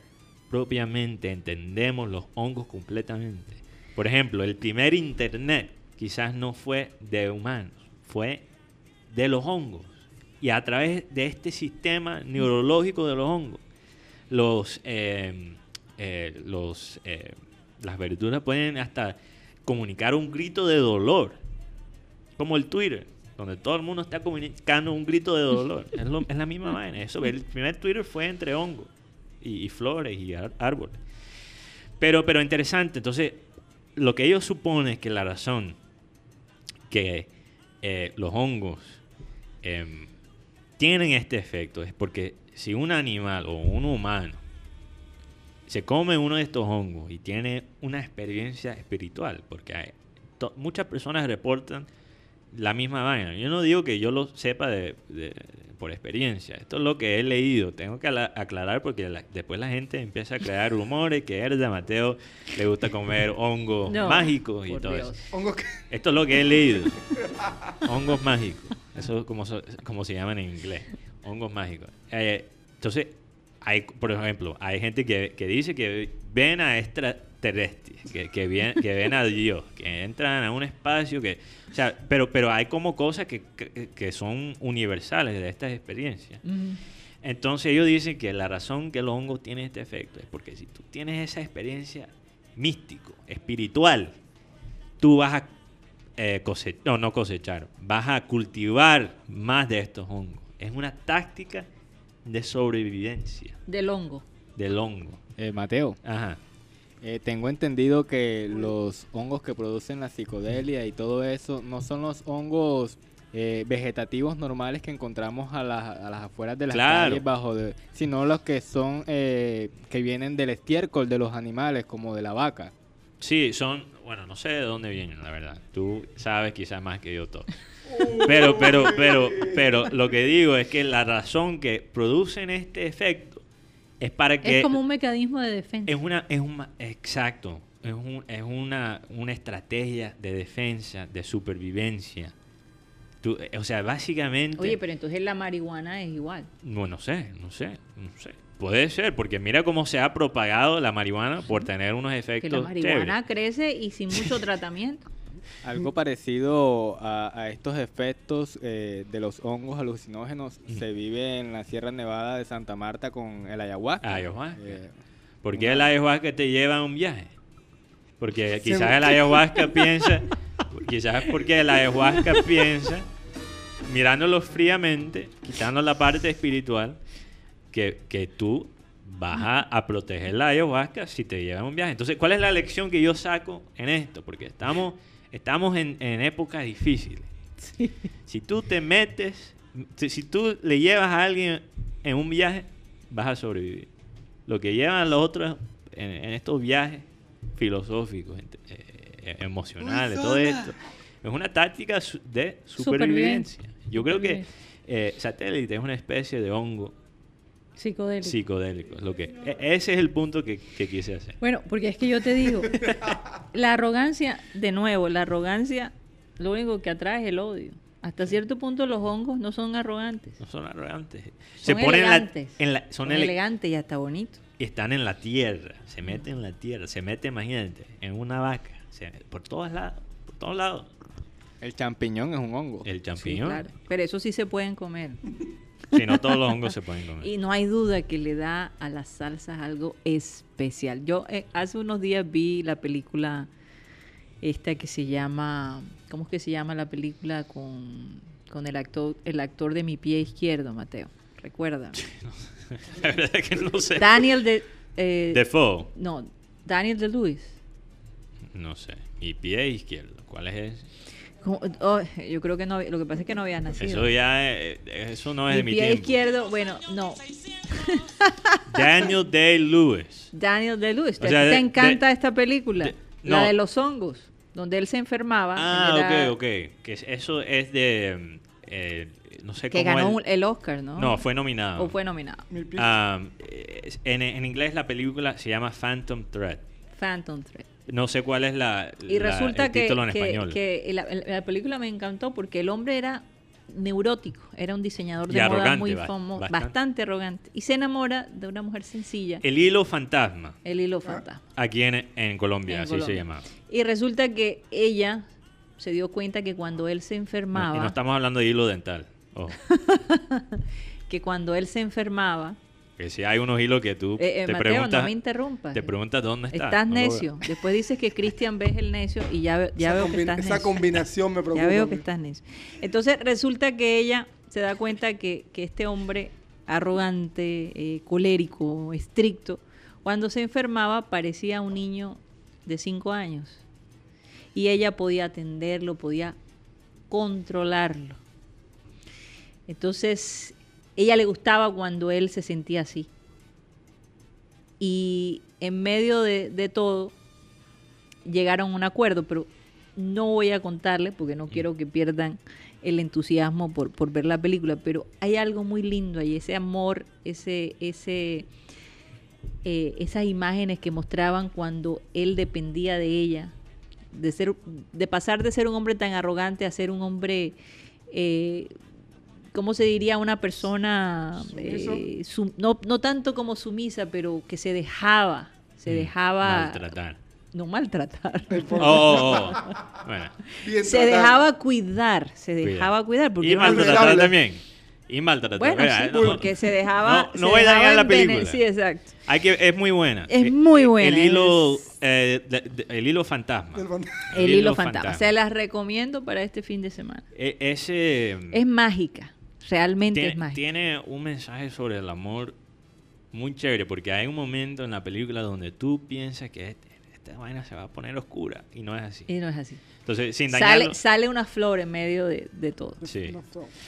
propiamente entendemos los hongos completamente. Por ejemplo, el primer internet quizás no fue de humanos, fue de los hongos. Y a través de este sistema neurológico de los hongos, los, eh, eh, los, eh, las verduras pueden hasta comunicar un grito de dolor como el Twitter, donde todo el mundo está comunicando un grito de dolor. Es, lo- es la misma vaina. Eso, el primer Twitter fue entre hongos y, y flores y ar- árboles. Pero, pero interesante. Entonces, lo que ellos suponen es que la razón que eh, los hongos em, tienen este efecto es porque si un animal o un humano se come uno de estos hongos y tiene una experiencia espiritual, porque hay- muchas personas reportan la misma vaina. Yo no digo que yo lo sepa de, de- por experiencia. Esto es lo que he leído. Tengo que aclarar porque la- después la gente empieza a crear rumores que Erda Mateo le gusta comer hongos No, mágicos y todo Dios. eso. Esto es lo que he leído. Hongos mágicos. Eso Eso como, como se llaman en inglés. Hongos mágicos. Eh, entonces, hay, por ejemplo, hay gente que, que dice que ven a extraterrestres, que, que, ven, que ven a Dios, que entran a un espacio que... O sea, pero, pero hay como cosas que, que, que son universales de estas experiencias. Entonces ellos dicen que la razón que los hongos tienen este efecto es porque si tú tienes esa experiencia místico, espiritual, tú vas a eh, cosechar, no, no cosechar, vas a cultivar más de estos hongos. Es una táctica de sobrevivencia Del hongo. del hongo. Eh, Mateo, Ajá. eh, tengo entendido que los hongos que producen la psicodelia y todo eso no son los hongos eh, vegetativos normales que encontramos a las, a las afueras de las Claro. calles bajo de, sino los que son eh, que vienen del estiércol de los animales como de la vaca. Sí, son, bueno, no sé de dónde vienen, la verdad. Tú sabes quizás más que yo todo. Pero, pero, pero, pero lo que digo es que la razón que producen este efecto es para que Es como un mecanismo de defensa. es una, es un, exacto, es, un- es una, una estrategia de defensa, de supervivencia. Tú, eh, o sea, básicamente, Oye, pero entonces la marihuana es igual. bueno, no sé, no sé, no sé. Puede ser, porque mira cómo se ha propagado la marihuana por tener unos Que efectos la marihuana chéveres. crece y sin mucho tratamiento. Algo parecido a, a estos efectos eh, de los hongos alucinógenos Mm. se vive en la Sierra Nevada de Santa Marta con el ayahuasca. Ayahuasca. Eh, ¿Por qué el ayahuasca te lleva a un viaje? Porque quizás el ayahuasca piensa, quizás es porque el ayahuasca piensa, mirándolo fríamente, quitando la parte espiritual, que, que tú vas a, a proteger la ayahuasca si te lleva a un viaje. Entonces, ¿cuál es la lección que yo saco en esto? Porque estamos, estamos en, en épocas difíciles. Si tú te metes, si, si tú le llevas a alguien en un viaje, vas a sobrevivir. Lo que llevan los otros en, en estos viajes filosóficos, ent- eh, emocionales, todo esto, es una táctica de supervivencia. Yo creo que eh, satélite es una especie de hongo Psicodélico. psicodélico. Lo que, e- ese es el punto que, que quise hacer. Bueno, porque es que yo te digo, la arrogancia, de nuevo, la arrogancia lo único que atrae es el odio. Hasta cierto punto los hongos no son arrogantes. No son arrogantes. Son en la- elegantes. en la- son Son ele- elegantes y hasta bonitos. están en la tierra, se meten en la tierra, se mete, imagínate, en una vaca, se- por todos lados, por todos lados. el champiñón es un hongo. El Sí, champiñón. claro. Pero eso sí se pueden comer. Si no, todos los hongos se pueden comer. Y no hay duda que le da a las salsas algo especial. Yo eh, hace unos días vi la película esta que se llama, ¿cómo es que se llama la película con, con el actor el actor de mi pie izquierdo, Mateo? Recuerda. La verdad es que no sé. Daniel de eh, Defoe. no, Daniel de Lewis. No sé. Mi pie izquierdo. ¿Cuál es ese? Oh, yo creo que no, lo que pasa es que no había nacido. Eso ya, eh, eso no es de mi pie tiempo. izquierdo, bueno, no. Daniel Day-Lewis. Daniel de Lewis. O sea, ¿Te de- encanta de- esta película? de- La no. de los hongos, donde él se enfermaba. Ah, era- ok, ok. Que es- eso es de... mm, eh, no sé Que cómo ganó él- un- el Oscar, ¿no? No, fue nominado. O fue nominado. Es- en, en inglés la película se llama Phantom Thread. Phantom Thread. No sé cuál es la, Y la- resulta el que, título en que- español. que la, la película me encantó porque el hombre era neurótico, era un diseñador Y de moda muy famoso, bastante. bastante. arrogante. Y se enamora de una mujer sencilla, el, El hilo fantasma, hilo fantasma. aquí en, en Colombia, En así Colombia. se llamaba. Y resulta que ella se dio cuenta que cuando él se No, enfermaba, y no estamos hablando de hilo dental. Que cuando él se enfermaba, si hay unos hilos que tú eh, eh, te, Mateo, preguntas, no me interrumpas. te preguntas dónde está. Estás No veo. necio. Después dices que Christian ve el necio y ya, ve- ya esa, veo que estás esa necio. combinación me preocupa. Ya veo que estás necio. Entonces resulta que ella se da cuenta que, que este hombre arrogante, eh, colérico, estricto, cuando se enfermaba parecía un niño de cinco años. Y ella podía atenderlo, podía controlarlo. Entonces, ella le gustaba cuando él se sentía así. Y en medio de, todo, llegaron a un acuerdo, pero no voy a contarles porque no quiero que pierdan el entusiasmo por, por ver la película, pero hay algo muy lindo ahí, ese amor, ese, ese, eh, esas imágenes que mostraban cuando él dependía de ella, de ser, de pasar de ser un hombre tan arrogante a ser un hombre eh, ¿cómo se diría una persona, eh, sum- no, no tanto como sumisa, pero que se dejaba, se Mm, dejaba, Maltratar. no maltratar, Oh, oh, oh. Bueno. se dejaba cuidar, se dejaba cuidar, porque Y maltratar también. Y maltratar. Bueno, Mira, sí, no, porque se dejaba. No, se voy a dañar la película. Sí, exacto. Hay que, es muy buena. Es Eh, muy eh, buena, El hilo, es- eh, de- de- el hilo fantasma. Fan- El hilo fantasma. Se las recomiendo para este fin de semana. E- ese Es mágica. Realmente tiene, es mágica. tiene un mensaje sobre el amor muy chévere porque hay un momento en la película donde tú piensas que este- esta vaina se va a poner oscura y no es así. Y no es así. Entonces, sin dañarlo. Sale, sale una flor en medio de, de todo. Sí.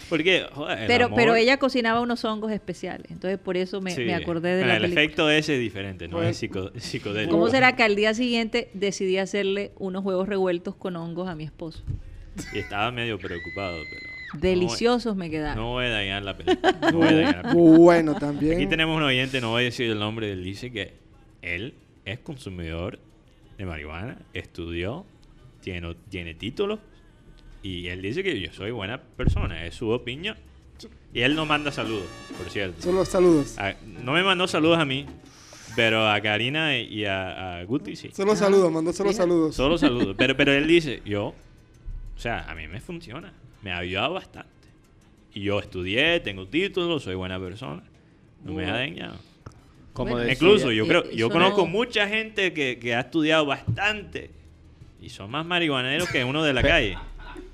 Porque, joder, el Pero, amor- pero ella cocinaba unos hongos especiales. Entonces por eso me, sí. me acordé de Bueno, la El película. efecto ese es diferente, no Pues- es psico- psicodélico. ¿Cómo será que al día siguiente decidí hacerle unos huevos revueltos con hongos a mi esposo? Y estaba medio preocupado, pero. Deliciosos me quedaron. no voy a dañar la película. No voy a dañar la película. Bueno, también. Aquí tenemos un oyente, no voy a decir el nombre, él dice que él es consumidor de marihuana, estudió, tiene, tiene título y él dice que yo soy buena persona, es su opinión. Y él no manda saludos, por cierto. Solo saludos. A- no me mandó saludos a mí, pero a Karina y a, a Guti sí. Solo saludos, mandó solo fíjate. saludos. Solo saludos. Pero, pero él dice, yo, o sea, a mí me funciona, me ha ayudado bastante. Y yo estudié, tengo título, soy buena persona, no me ha dañado. Como Bueno, decía- Incluso yo creo, yo no- conozco mucha gente que, que ha estudiado bastante y son más marihuaneros que uno de la calle.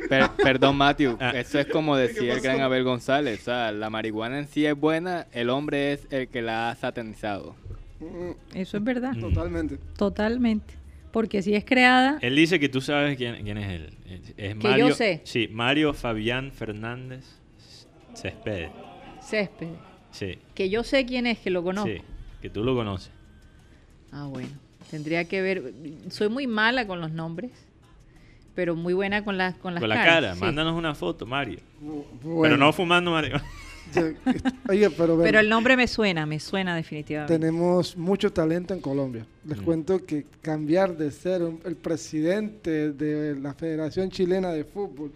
Per- perdón, Matthew. Ah. Eso es como decía el gran Abel González. O sea, la marihuana en sí es buena, el hombre es el que la ha satanizado. Mm, Eso es verdad. Totalmente. Totalmente. Porque si es creada, Él dice que tú sabes quién, quién es él. Es, Que Mario, yo sé. Sí, Mario Fabián Fernández Céspedes. césped. Sí, Que yo sé quién es, que lo conozco. sí, que tú lo conoces. Ah, bueno. Tendría que ver. Soy muy mala con los nombres, pero muy buena con las con las Con la caras, cara, sí. mándanos una foto, Mario. Bu- Pero bueno. no fumando marihuana. Oye, pero, ven, Pero el nombre me suena, me suena definitivamente. tenemos mucho talento en Colombia. Les Mm. cuento que cambiar de ser un- el presidente de la Federación Chilena de Fútbol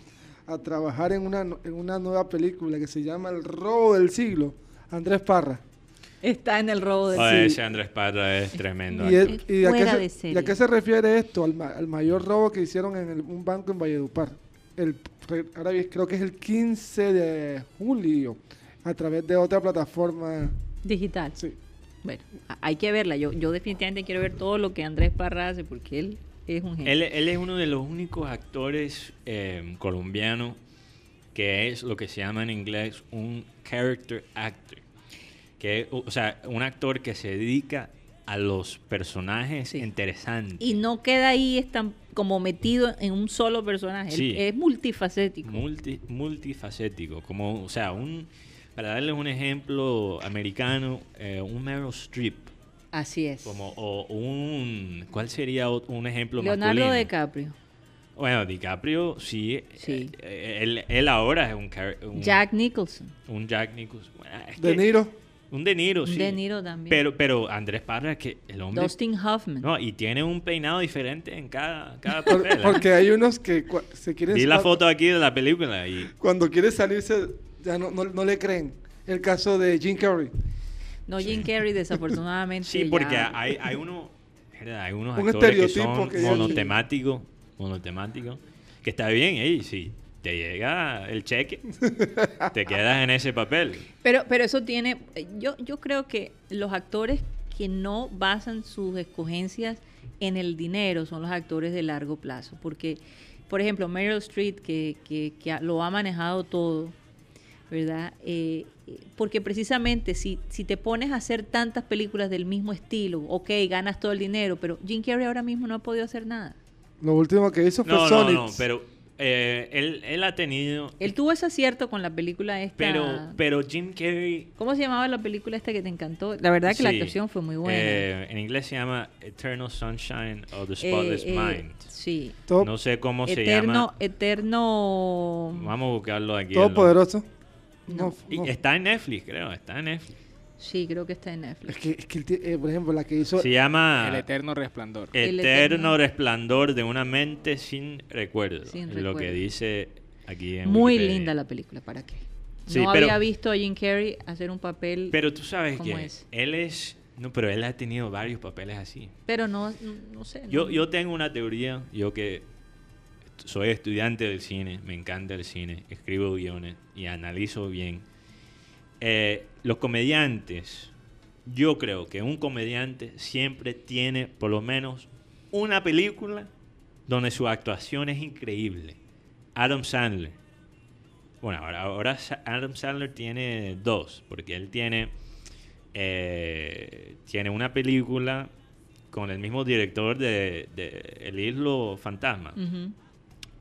a trabajar en una, en una nueva película que se llama El Robo del Siglo, Andrés Parra. Está en el robo del Oye, Sí. ese Andrés Parra es tremendo. ¿Y, actor. es- y a, qué se, serie. y a qué se refiere esto? Al, ma- al mayor robo que hicieron en el- un banco en Valledupar. El, ahora creo que es el 15 de julio, a través de otra plataforma. digital. Sí. Bueno, hay que verla. Yo, yo definitivamente quiero ver todo lo que Andrés Parra hace porque él es un genio. Él, él es uno de los únicos actores eh, colombianos que es lo que se llama en inglés un character actor. Que o sea, un actor que se dedica a los personajes Sí. interesantes. Y no queda ahí tan como metido en un solo personaje. Sí. es multifacético. Multi- multifacético. Como, o sea, un, para darles un ejemplo americano, eh, un Meryl Streep. Así es. Como, o un, ¿cuál sería un ejemplo Leonardo masculino? DiCaprio. Bueno, DiCaprio, sí. Sí. eh, él, él ahora es un, un Jack Nicholson. Un Jack Nicholson. Bueno, es De que- Niro. Un De Niro, sí. De Niro también. Pero, pero Andrés Parra, que el hombre... Dustin Hoffman. No, y tiene un peinado diferente en cada, cada papel. ¿eh? porque hay unos que se quieren Vi la foto aquí de la película y... cuando quiere salirse ya no, no, no le creen. El caso de Jim Carrey. No, Jim Carrey, desafortunadamente. Sí, porque ya- hay, hay, uno, hay unos Un actores que son que monotemáticos, monotemáticos, que está bien, ey, si te llega el cheque, te quedas en ese papel. Pero, pero eso tiene. Yo, yo creo que los actores que no basan sus escogencias en el dinero son los actores de largo plazo. Porque, por ejemplo, Meryl Streep, que, que, que lo ha manejado todo, ¿verdad? Eh, porque precisamente si, si te pones a hacer tantas películas del mismo estilo, ok, ganas todo el dinero, pero Jim Carrey ahora mismo no ha podido hacer nada. Lo último que hizo fue No, no, Sonic. no, pero eh, él, él ha tenido... Él tuvo ese acierto con la película esta. Pero, pero Jim Carrey... ¿Cómo se llamaba la película esta que te encantó? La verdad que la actuación fue muy buena. eh, en inglés se llama Eternal Sunshine of the Spotless Eh, eh, Mind. Sí. No sé cómo se Eterno, llama. eterno. Vamos a buscarlo aquí. todo en lo- poderoso. No. No, Y no. está en Netflix, creo. Está en Netflix. Sí, creo que está en Netflix. Es que, es que eh, por ejemplo, la que hizo Se llama El eterno resplandor. El Eterno resplandor de una mente sin recuerdo. Sin es Lo que dice aquí en Muy Wikipedia. linda la película, ¿para qué? Sí, no pero- había visto a Jim Carrey hacer un papel, pero, Pero tú sabes ¿Cómo que es? él es... No, pero él ha tenido varios papeles así. no, no sé. Yo, no- yo tengo una teoría, yo que soy estudiante del cine, me encanta el cine, escribo guiones y analizo bien. Eh, los comediantes, yo creo que un comediante siempre tiene por lo menos una película donde su actuación es increíble. Adam Sandler. Bueno, ahora, ahora Adam Sandler tiene dos, porque él tiene, eh, tiene una película con el mismo director de, de El Islo Fantasma.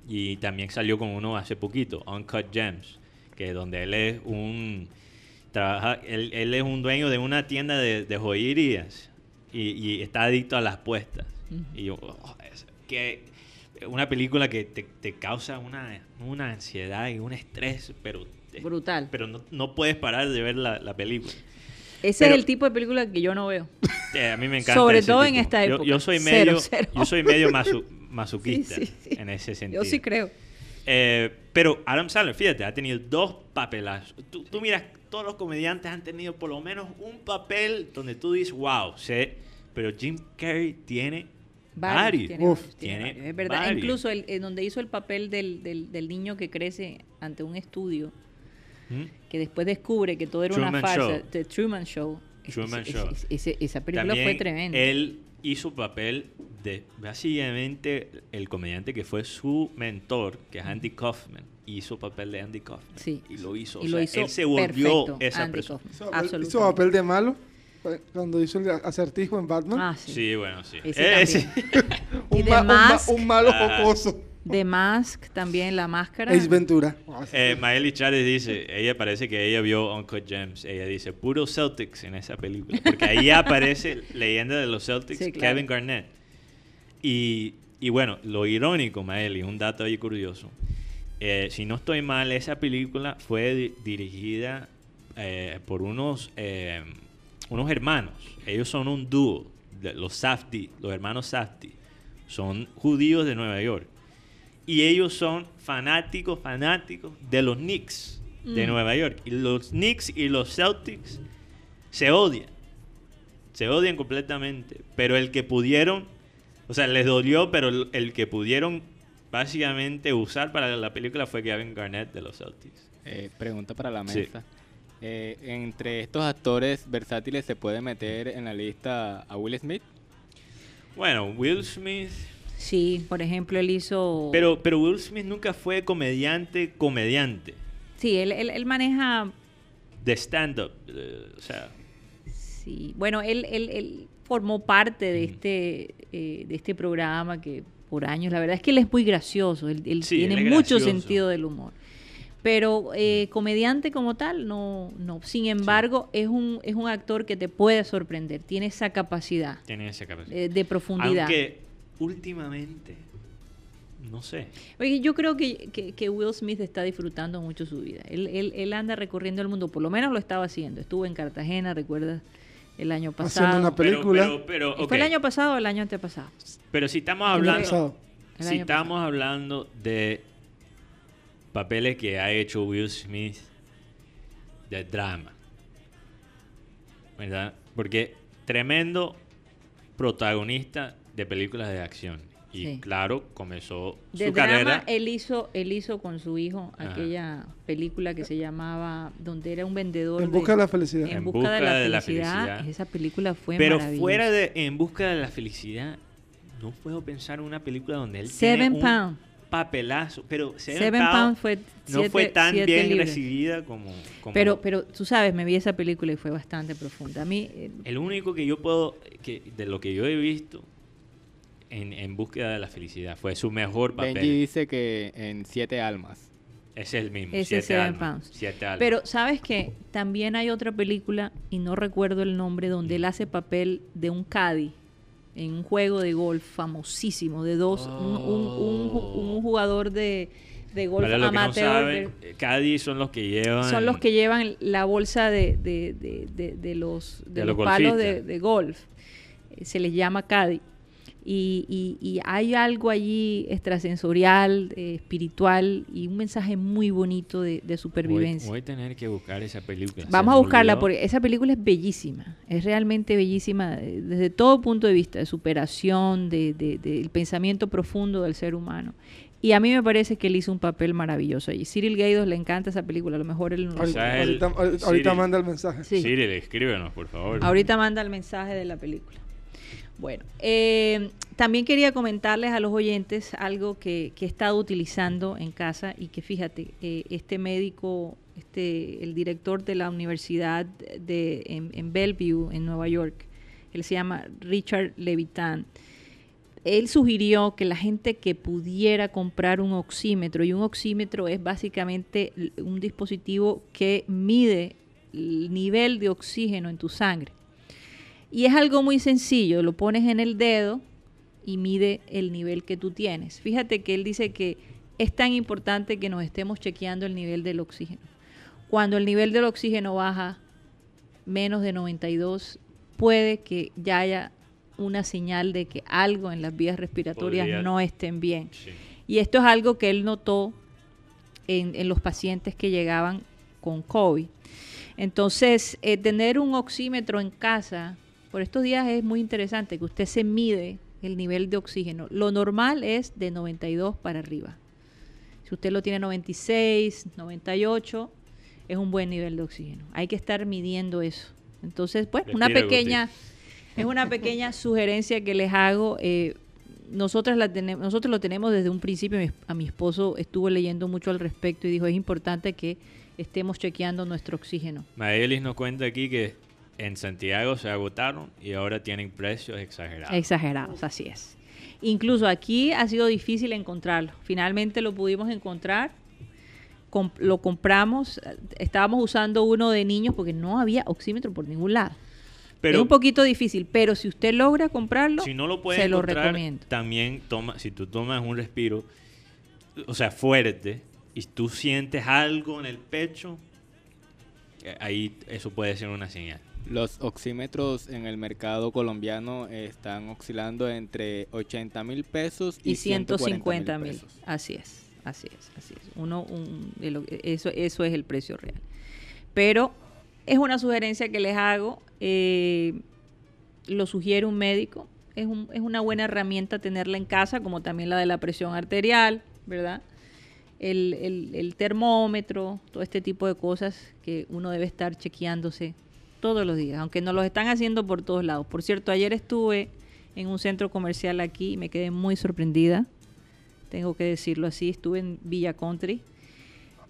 Y también salió con uno hace poquito, Uncut Gems, que donde él es un trabaja, él, él es un dueño de una tienda de, de joyerías y, y está adicto a las apuestas. Y yo, oh, es que una película que te, te causa una, una ansiedad y un estrés, pero Brutal. pero no, no puedes parar de ver la, la película. Ese pero- es el tipo de película que yo no veo. Eh, a mí me encanta. Sobre todo en esta época. Yo, soy Cero, medio, cero. yo soy medio masu- masoquista Sí, sí, sí. en ese sentido. Yo sí creo. Eh, pero Adam Sandler, fíjate, ha tenido dos papelazos. Tú, tú miras, todos los comediantes han tenido por lo menos un papel donde tú dices, wow, sé. Pero Jim Carrey tiene varios. tiene Uf. tiene Tiene varios, es verdad. varios. Incluso el, en donde hizo el papel del, del, del niño que crece ante un estudio, ¿Mm? que después descubre que todo era una farsa, Show. The Truman Show. Es- Truman es- es- Show. es- esa película También fue tremenda. Él hizo papel de básicamente el comediante que fue su mentor, que es Andy Kaufman. Hizo papel de Andy Kaufman. Sí. Y lo hizo. y o lo sea, hizo él se volvió perfecto, esa Andy persona. Hizo papel, hizo Absolutamente. papel de malo cuando hizo el acertijo en Batman. Ah, sí. Sí, bueno, sí. Ese y un, The ma- un ma- Mask. un malo Ah. jocoso. The Mask, también La Máscara. Ace Ventura. Eh, Miley Chávez dice, ella parece que ella vio Uncut Gems. Ella dice, puro Celtics en esa película. Porque ahí aparece leyenda de los Celtics, Sí, claro. Kevin Garnett. Y, y bueno, lo irónico, Maeli, un dato ahí curioso. Eh, si no estoy mal, esa película fue di- dirigida eh, por unos, eh, unos hermanos. Ellos son un dúo, los Safdie, los hermanos Safdie. Son judíos de Nueva York. Y ellos son fanáticos, fanáticos de los Knicks de Mm. Nueva York. Y los Knicks y los Celtics se odian. Se odian completamente. Pero el que pudieron, o sea, les dolió, pero el, que pudieron básicamente usar para la película fue Kevin Garnett de los Celtics. Eh, pregunta para la Sí. mesa. Eh, entre estos actores versátiles se puede meter en la lista a Will Smith. Bueno, Will Smith. Sí, por ejemplo, él hizo... Pero, pero Will Smith nunca fue comediante, comediante. Sí, él, él, él maneja... De stand-up. eh, o sea, Sí, bueno, él, él, él formó parte de Mm. este, eh, de este programa que por años, la verdad es que él es muy gracioso, él, él Sí, tiene mucho gracioso. sentido del humor. Pero eh, comediante como tal, no, no. Sin embargo, es, un, es un actor que te puede sorprender, tiene esa capacidad tiene esa capacidad. eh, de profundidad. Aunque últimamente, no sé. Oye, yo creo que, que- que Will Smith está disfrutando mucho su vida. Él, él, él anda recorriendo el mundo, por lo menos lo estaba haciendo. Estuvo en Cartagena, ¿recuerdas? El año pasado. Haciendo una Pero, película. pero, ¿Fue el año pasado o el año antepasado? Pero si estamos El año hablando, si estamos hablando de papeles que ha hecho Will Smith de drama, ¿verdad? Porque tremendo protagonista de películas de acción. Y Sí. claro, comenzó De su drama, carrera. él hizo, él hizo con su hijo Ajá. aquella película que se llamaba, donde era un vendedor En de- busca de la felicidad. En En busca, de, la busca de la felicidad. felicidad. Esa película fue Pero maravillosa. fuera de En busca de la felicidad, no puedo pensar en una película donde él Seven tiene un Pound. papelazo. Pero Seven, Seven Pound Pound fue no siete- fue tan bien libras. recibida como, como- Pero, pero tú sabes, me vi esa película y fue bastante profunda. A mí, eh, El único que yo puedo, que de lo que yo he visto en, en búsqueda de la felicidad, fue su mejor papel. Benji dice que en Siete Almas. Es el mismo. Siete Seven almas, Pounds. siete almas. Pero, ¿sabes qué? También hay otra película, y no recuerdo el nombre, donde él hace papel de un caddy en un juego de golf famosísimo, de dos, un, un- un ju- un jugador de, de golf Para que no amateur. saben, de- Cádiz son los que llevan. son los que llevan la bolsa de, de- de- de- de los, de De los los palos de golf. Eh, Se les llama caddy. Y, y- y hay algo allí extrasensorial, eh, espiritual y un mensaje muy bonito de, de supervivencia. voy a tener que buscar esa película. Vamos a buscarla olvidó. porque esa película es bellísima, es realmente bellísima eh, desde todo punto de vista, de superación, de, de- del pensamiento profundo del ser humano. Y a mí me parece que él hizo un papel maravilloso allí. Cyril Gaydos le encanta esa película, a lo mejor él no lo Ahorita, ahorita- manda el mensaje. Sí. Siri, escríbenos, por favor. Ahorita manda el mensaje de la película. Bueno, eh, también quería comentarles a los oyentes algo que, he estado utilizando en casa y que fíjate, eh, este médico, este, el director de la universidad de, en, en Bellevue, en Nueva York, él se llama Richard Levitan. Él sugirió que la gente que pudiera comprar un oxímetro, y un oxímetro es básicamente un dispositivo que mide el nivel de oxígeno en tu sangre. Y es algo muy sencillo, lo pones en el dedo y mide el nivel que tú tienes. Fíjate que él dice que es tan importante que nos estemos chequeando el nivel del oxígeno. Cuando el nivel del oxígeno baja menos de 92, puede que ya haya una señal de que algo en las vías respiratorias Podría- no estén bien. Sí. Y esto es algo que él notó en, en los pacientes que llegaban con COVID. Entonces, eh, tener un oxímetro en casa por estos días es muy interesante que usted se mide el nivel de oxígeno. Lo normal es de 92 para arriba. Si usted lo tiene 96, 98, es un buen nivel de oxígeno. Hay que estar midiendo eso. Entonces, pues, una Guti. pequeña, es una pequeña sugerencia que les hago. eh, nosotras la tenemos, nosotros lo tenemos desde un principio. Mi- A mi esposo estuvo leyendo mucho al respecto y dijo es importante que estemos chequeando nuestro oxígeno. Maelis nos cuenta aquí que en Santiago se agotaron y ahora tienen precios exagerados. Exagerados, así es. Incluso aquí ha sido difícil encontrarlo. Finalmente lo pudimos encontrar. Lo compramos. Estábamos usando uno de niños porque no había oxímetro por ningún lado. Pero es un poquito difícil, pero si usted logra comprarlo, si no lo puedes se lo recomiendo. también toma, si tú tomas un respiro, o sea, fuerte, y tú sientes algo en el pecho, eh, ahí eso puede ser una señal. Los oxímetros en el mercado colombiano están oscilando entre 80 mil pesos y, y 150 mil. pesos. Así es, así es, así es. Uno, un- eso, eso es el precio real. Pero es una sugerencia que les hago. eh, lo sugiere un médico. Es, un- es una buena herramienta tenerla en casa, como también la de la presión arterial, ¿verdad? El, el- el termómetro, todo este tipo de cosas que uno debe estar chequeándose todos los días, aunque nos los están haciendo por todos lados. Por cierto, ayer estuve en un centro comercial aquí y me quedé muy sorprendida, tengo que decirlo así, estuve en Villa Country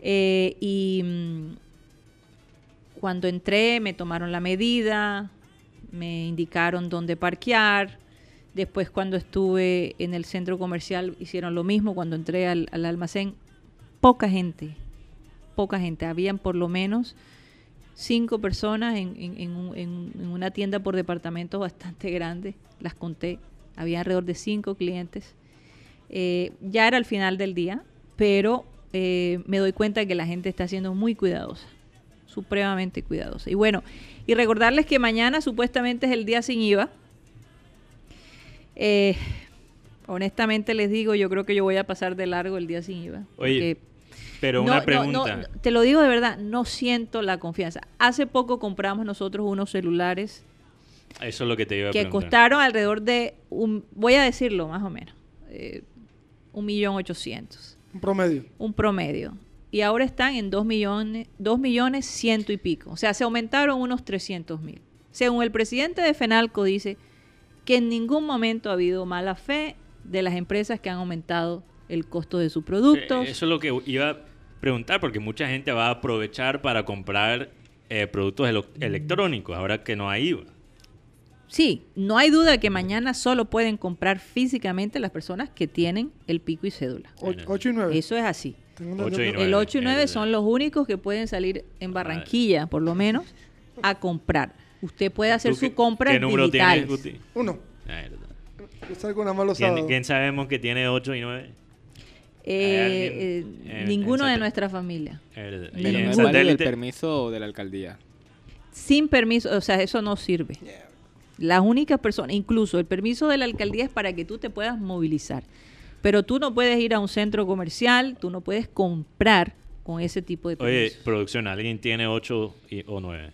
eh, y mm, cuando entré me tomaron la medida, me indicaron dónde parquear, después cuando estuve en el centro comercial hicieron lo mismo, cuando entré al, al almacén, poca gente, poca gente, habían por lo menos cinco personas en, en- en un- en- en una tienda por departamentos bastante grande, las conté, había alrededor de cinco clientes. Eh, ya era el final del día, pero eh, me doy cuenta que la gente está siendo muy cuidadosa, supremamente cuidadosa. Y bueno, y recordarles que mañana supuestamente es el día sin IVA. Eh, honestamente les digo, yo creo que yo voy a pasar de largo el día sin IVA. Oye, porque Pero no, una pregunta. no, no, te lo digo de verdad, no siento la confianza. Hace poco compramos nosotros unos celulares Eso es lo que te iba a que preguntar. costaron alrededor de, un, voy a decirlo más o menos, eh, un millón ochocientos, Un promedio. un promedio. Y ahora están en dos millones, dos millones ciento y pico. O sea, se aumentaron unos 300 mil. Según el presidente de FENALCO dice que en ningún momento ha habido mala fe de las empresas que han aumentado el costo de sus productos. Eh, Eso es lo que iba preguntar, porque mucha gente va a aprovechar para comprar eh, productos electrónicos, ahora que no hay IVA. Sí, no hay duda que mañana solo pueden comprar físicamente las personas que tienen el pico y cédula. 8 y 9. Eso es así. Ocho y nueve. El 8 y es 9 verdad. son los únicos que pueden salir en Barranquilla, por lo menos, a comprar. Usted puede hacer ¿Tú su qué- compra ¿Qué número digitales. tienes, Guti? Uno. Yo salgo más los ¿Quién, quién sabemos que tiene 8 y 9? Eh, ¿Hay alguien eh, ninguno de nuestra familia. Verdad. Pero Pero no válido el permiso de la alcaldía. Sin permiso, o sea, eso no sirve. Las únicas personas, incluso el permiso de la alcaldía es para que tú te puedas movilizar. Pero tú no puedes ir a un centro comercial, tú no puedes comprar con ese tipo de Oye, permiso. producción, ¿alguien tiene 8 o 9?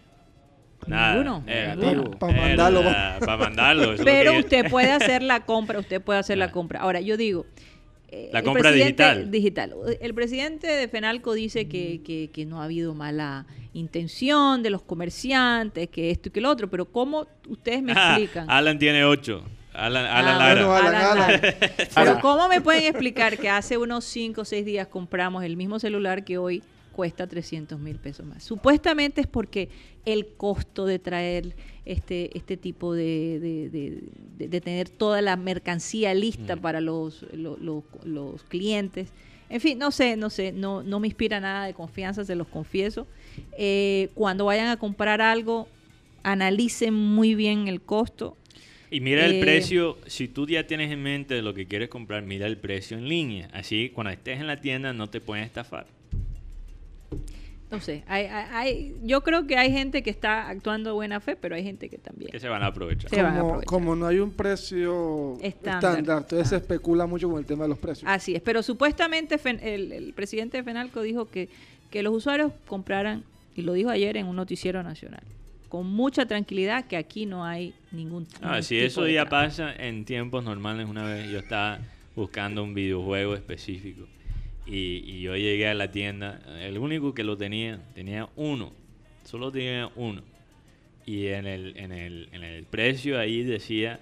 Nada. Ninguno, Eh, ninguno. Pa- pa mandarlo. Para mandarlo. eso es lo Pero usted puede hacer la compra, usted puede hacer la compra. Ahora, yo digo... eh, La el compra presidente- digital. digital. El presidente de FENALCO dice que, que- que no ha habido mala intención de los comerciantes, que esto y que lo otro, pero ¿cómo ustedes me Ah, explican? Alan tiene 8. Alan, Alan Ah, Lara. bueno, Alan, Alan Alan. Lara. Pero ¿cómo me pueden explicar que hace unos 5 o 6 días compramos el mismo celular que hoy cuesta 300 mil pesos más? Supuestamente es porque el costo de traer este, este tipo de, de, de- tener toda la mercancía lista Mm. para los, lo- lo- los clientes. En fin, no sé, no sé, no, no me inspira nada de confianza, se los confieso. Eh, cuando vayan a comprar algo, analicen muy bien el costo. Y mira el Eh, precio, si tú ya tienes en mente lo que quieres comprar, mira el precio en línea. Así cuando estés en la tienda no te pueden estafar. No sé, hay, hay- hay- yo creo que hay gente que está actuando de buena fe, pero hay gente que también. Que se van a aprovechar. Se van a Como, aprovechar. como no hay un precio Estándar. estándar, entonces se especula mucho con el tema de los precios. Así es, pero supuestamente Fen- el, el presidente de FENALCO dijo que, que los usuarios compraran, y lo dijo ayer en un noticiero nacional, con mucha tranquilidad que aquí no hay ningún... Ah, ningún si tipo eso de ya pasa en tiempos normales, una vez yo estaba buscando un videojuego específico y, yo llegué a la tienda, el único que lo tenía, tenía uno, solo tenía uno. Y en el, en el, en el precio ahí decía,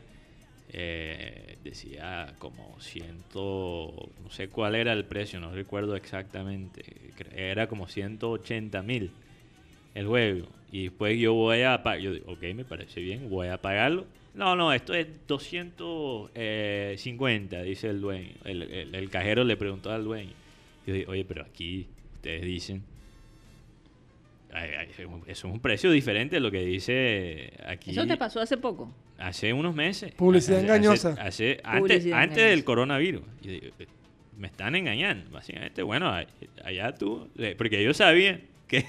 eh, decía como ciento, no sé cuál era el precio, no recuerdo exactamente, era como 180 mil el juego. Y después yo voy a pagar, yo digo, ok, me parece bien, voy a pagarlo. No, no, esto es 250, dice el dueño. El- el cajero le preguntó al dueño. Yo digo, oye, pero aquí ustedes dicen, ay, ay, eso es un precio diferente de lo que dice aquí. ¿Eso te pasó hace poco? Hace unos meses. Publicidad Hace- engañosa. hace- hace- antes Publicidad antes engañosa. del coronavirus. Yo digo, eh, me están engañando, básicamente. Bueno, a- allá tú. le- Porque yo sabía que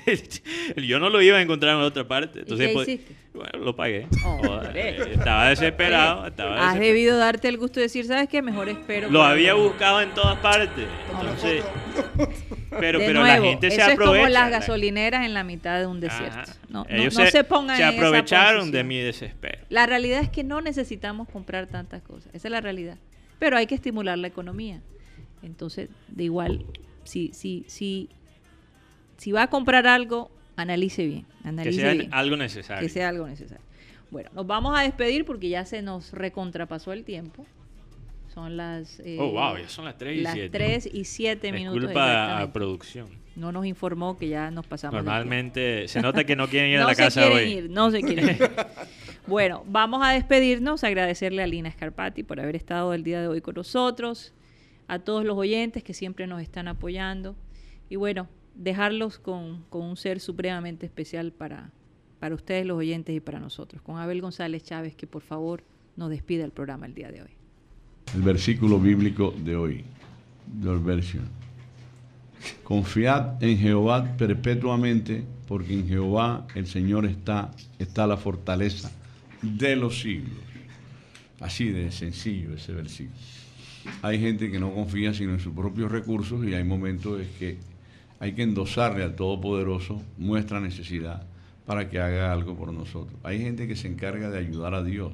yo no lo iba a encontrar en otra parte. Entonces, qué pues, hiciste? bueno, lo pagué. Joder, eh, estaba desesperado. Estaba Has desesperado. debido darte el gusto de decir, ¿sabes qué? Mejor espero. Lo había buscado en todas partes. Entonces, pero, de pero nuevo, la gente se eso aprovecha. es como las la- gasolineras en la mitad de un desierto. Ajá. No, no- Ellos no se, pongan se en esa aprovecharon de mi desespero. La realidad es que no necesitamos comprar tantas cosas. Esa es la realidad. Pero hay que estimular la economía. Entonces, de igual, si, si, si, si va a comprar algo, analice bien. Que sea bien. algo necesario. Que sea algo necesario. Bueno, nos vamos a despedir porque ya se nos recontrapasó el tiempo. Son las, eh, Oh, wow, ya son las 3 y las 7. 3 y 7 minutos. Disculpa a producción. No nos informó que ya nos pasamos. Normalmente se nota que no quieren ir no a la se casa quieren hoy. ir, no se quieren ir. Bueno, vamos a despedirnos, agradecerle a Lina Scarpati por haber estado el día de hoy con nosotros, a todos los oyentes que siempre nos están apoyando y bueno, dejarlos con, con un ser supremamente especial para, para ustedes los oyentes y para nosotros, con Abel González Chávez que por favor nos despida el programa el día de hoy. El versículo bíblico de hoy, del. Confiad en Jehová perpetuamente, porque en Jehová el Señor está, está la fortaleza de los siglos. Así de sencillo ese versículo. Hay gente que no confía sino en sus propios recursos y hay momentos en que hay que endosarle al Todopoderoso nuestra necesidad para que haga algo por nosotros. Hay gente que se encarga de ayudar a Dios.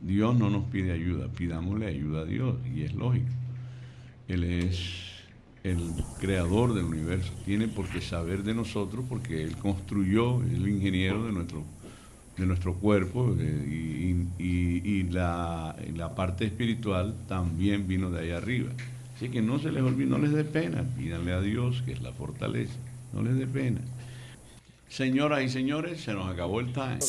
Dios no nos pide ayuda, pidámosle ayuda a Dios y es lógico. Él es el creador del universo, tiene por qué saber de nosotros porque Él construyó, es el ingeniero de nuestro, de nuestro cuerpo eh, y, la, la parte espiritual también vino de ahí arriba. Así que no se les olvide, no les dé pena, pídanle a Dios que es la fortaleza, no les dé pena. Señoras y señores, se nos acabó el time.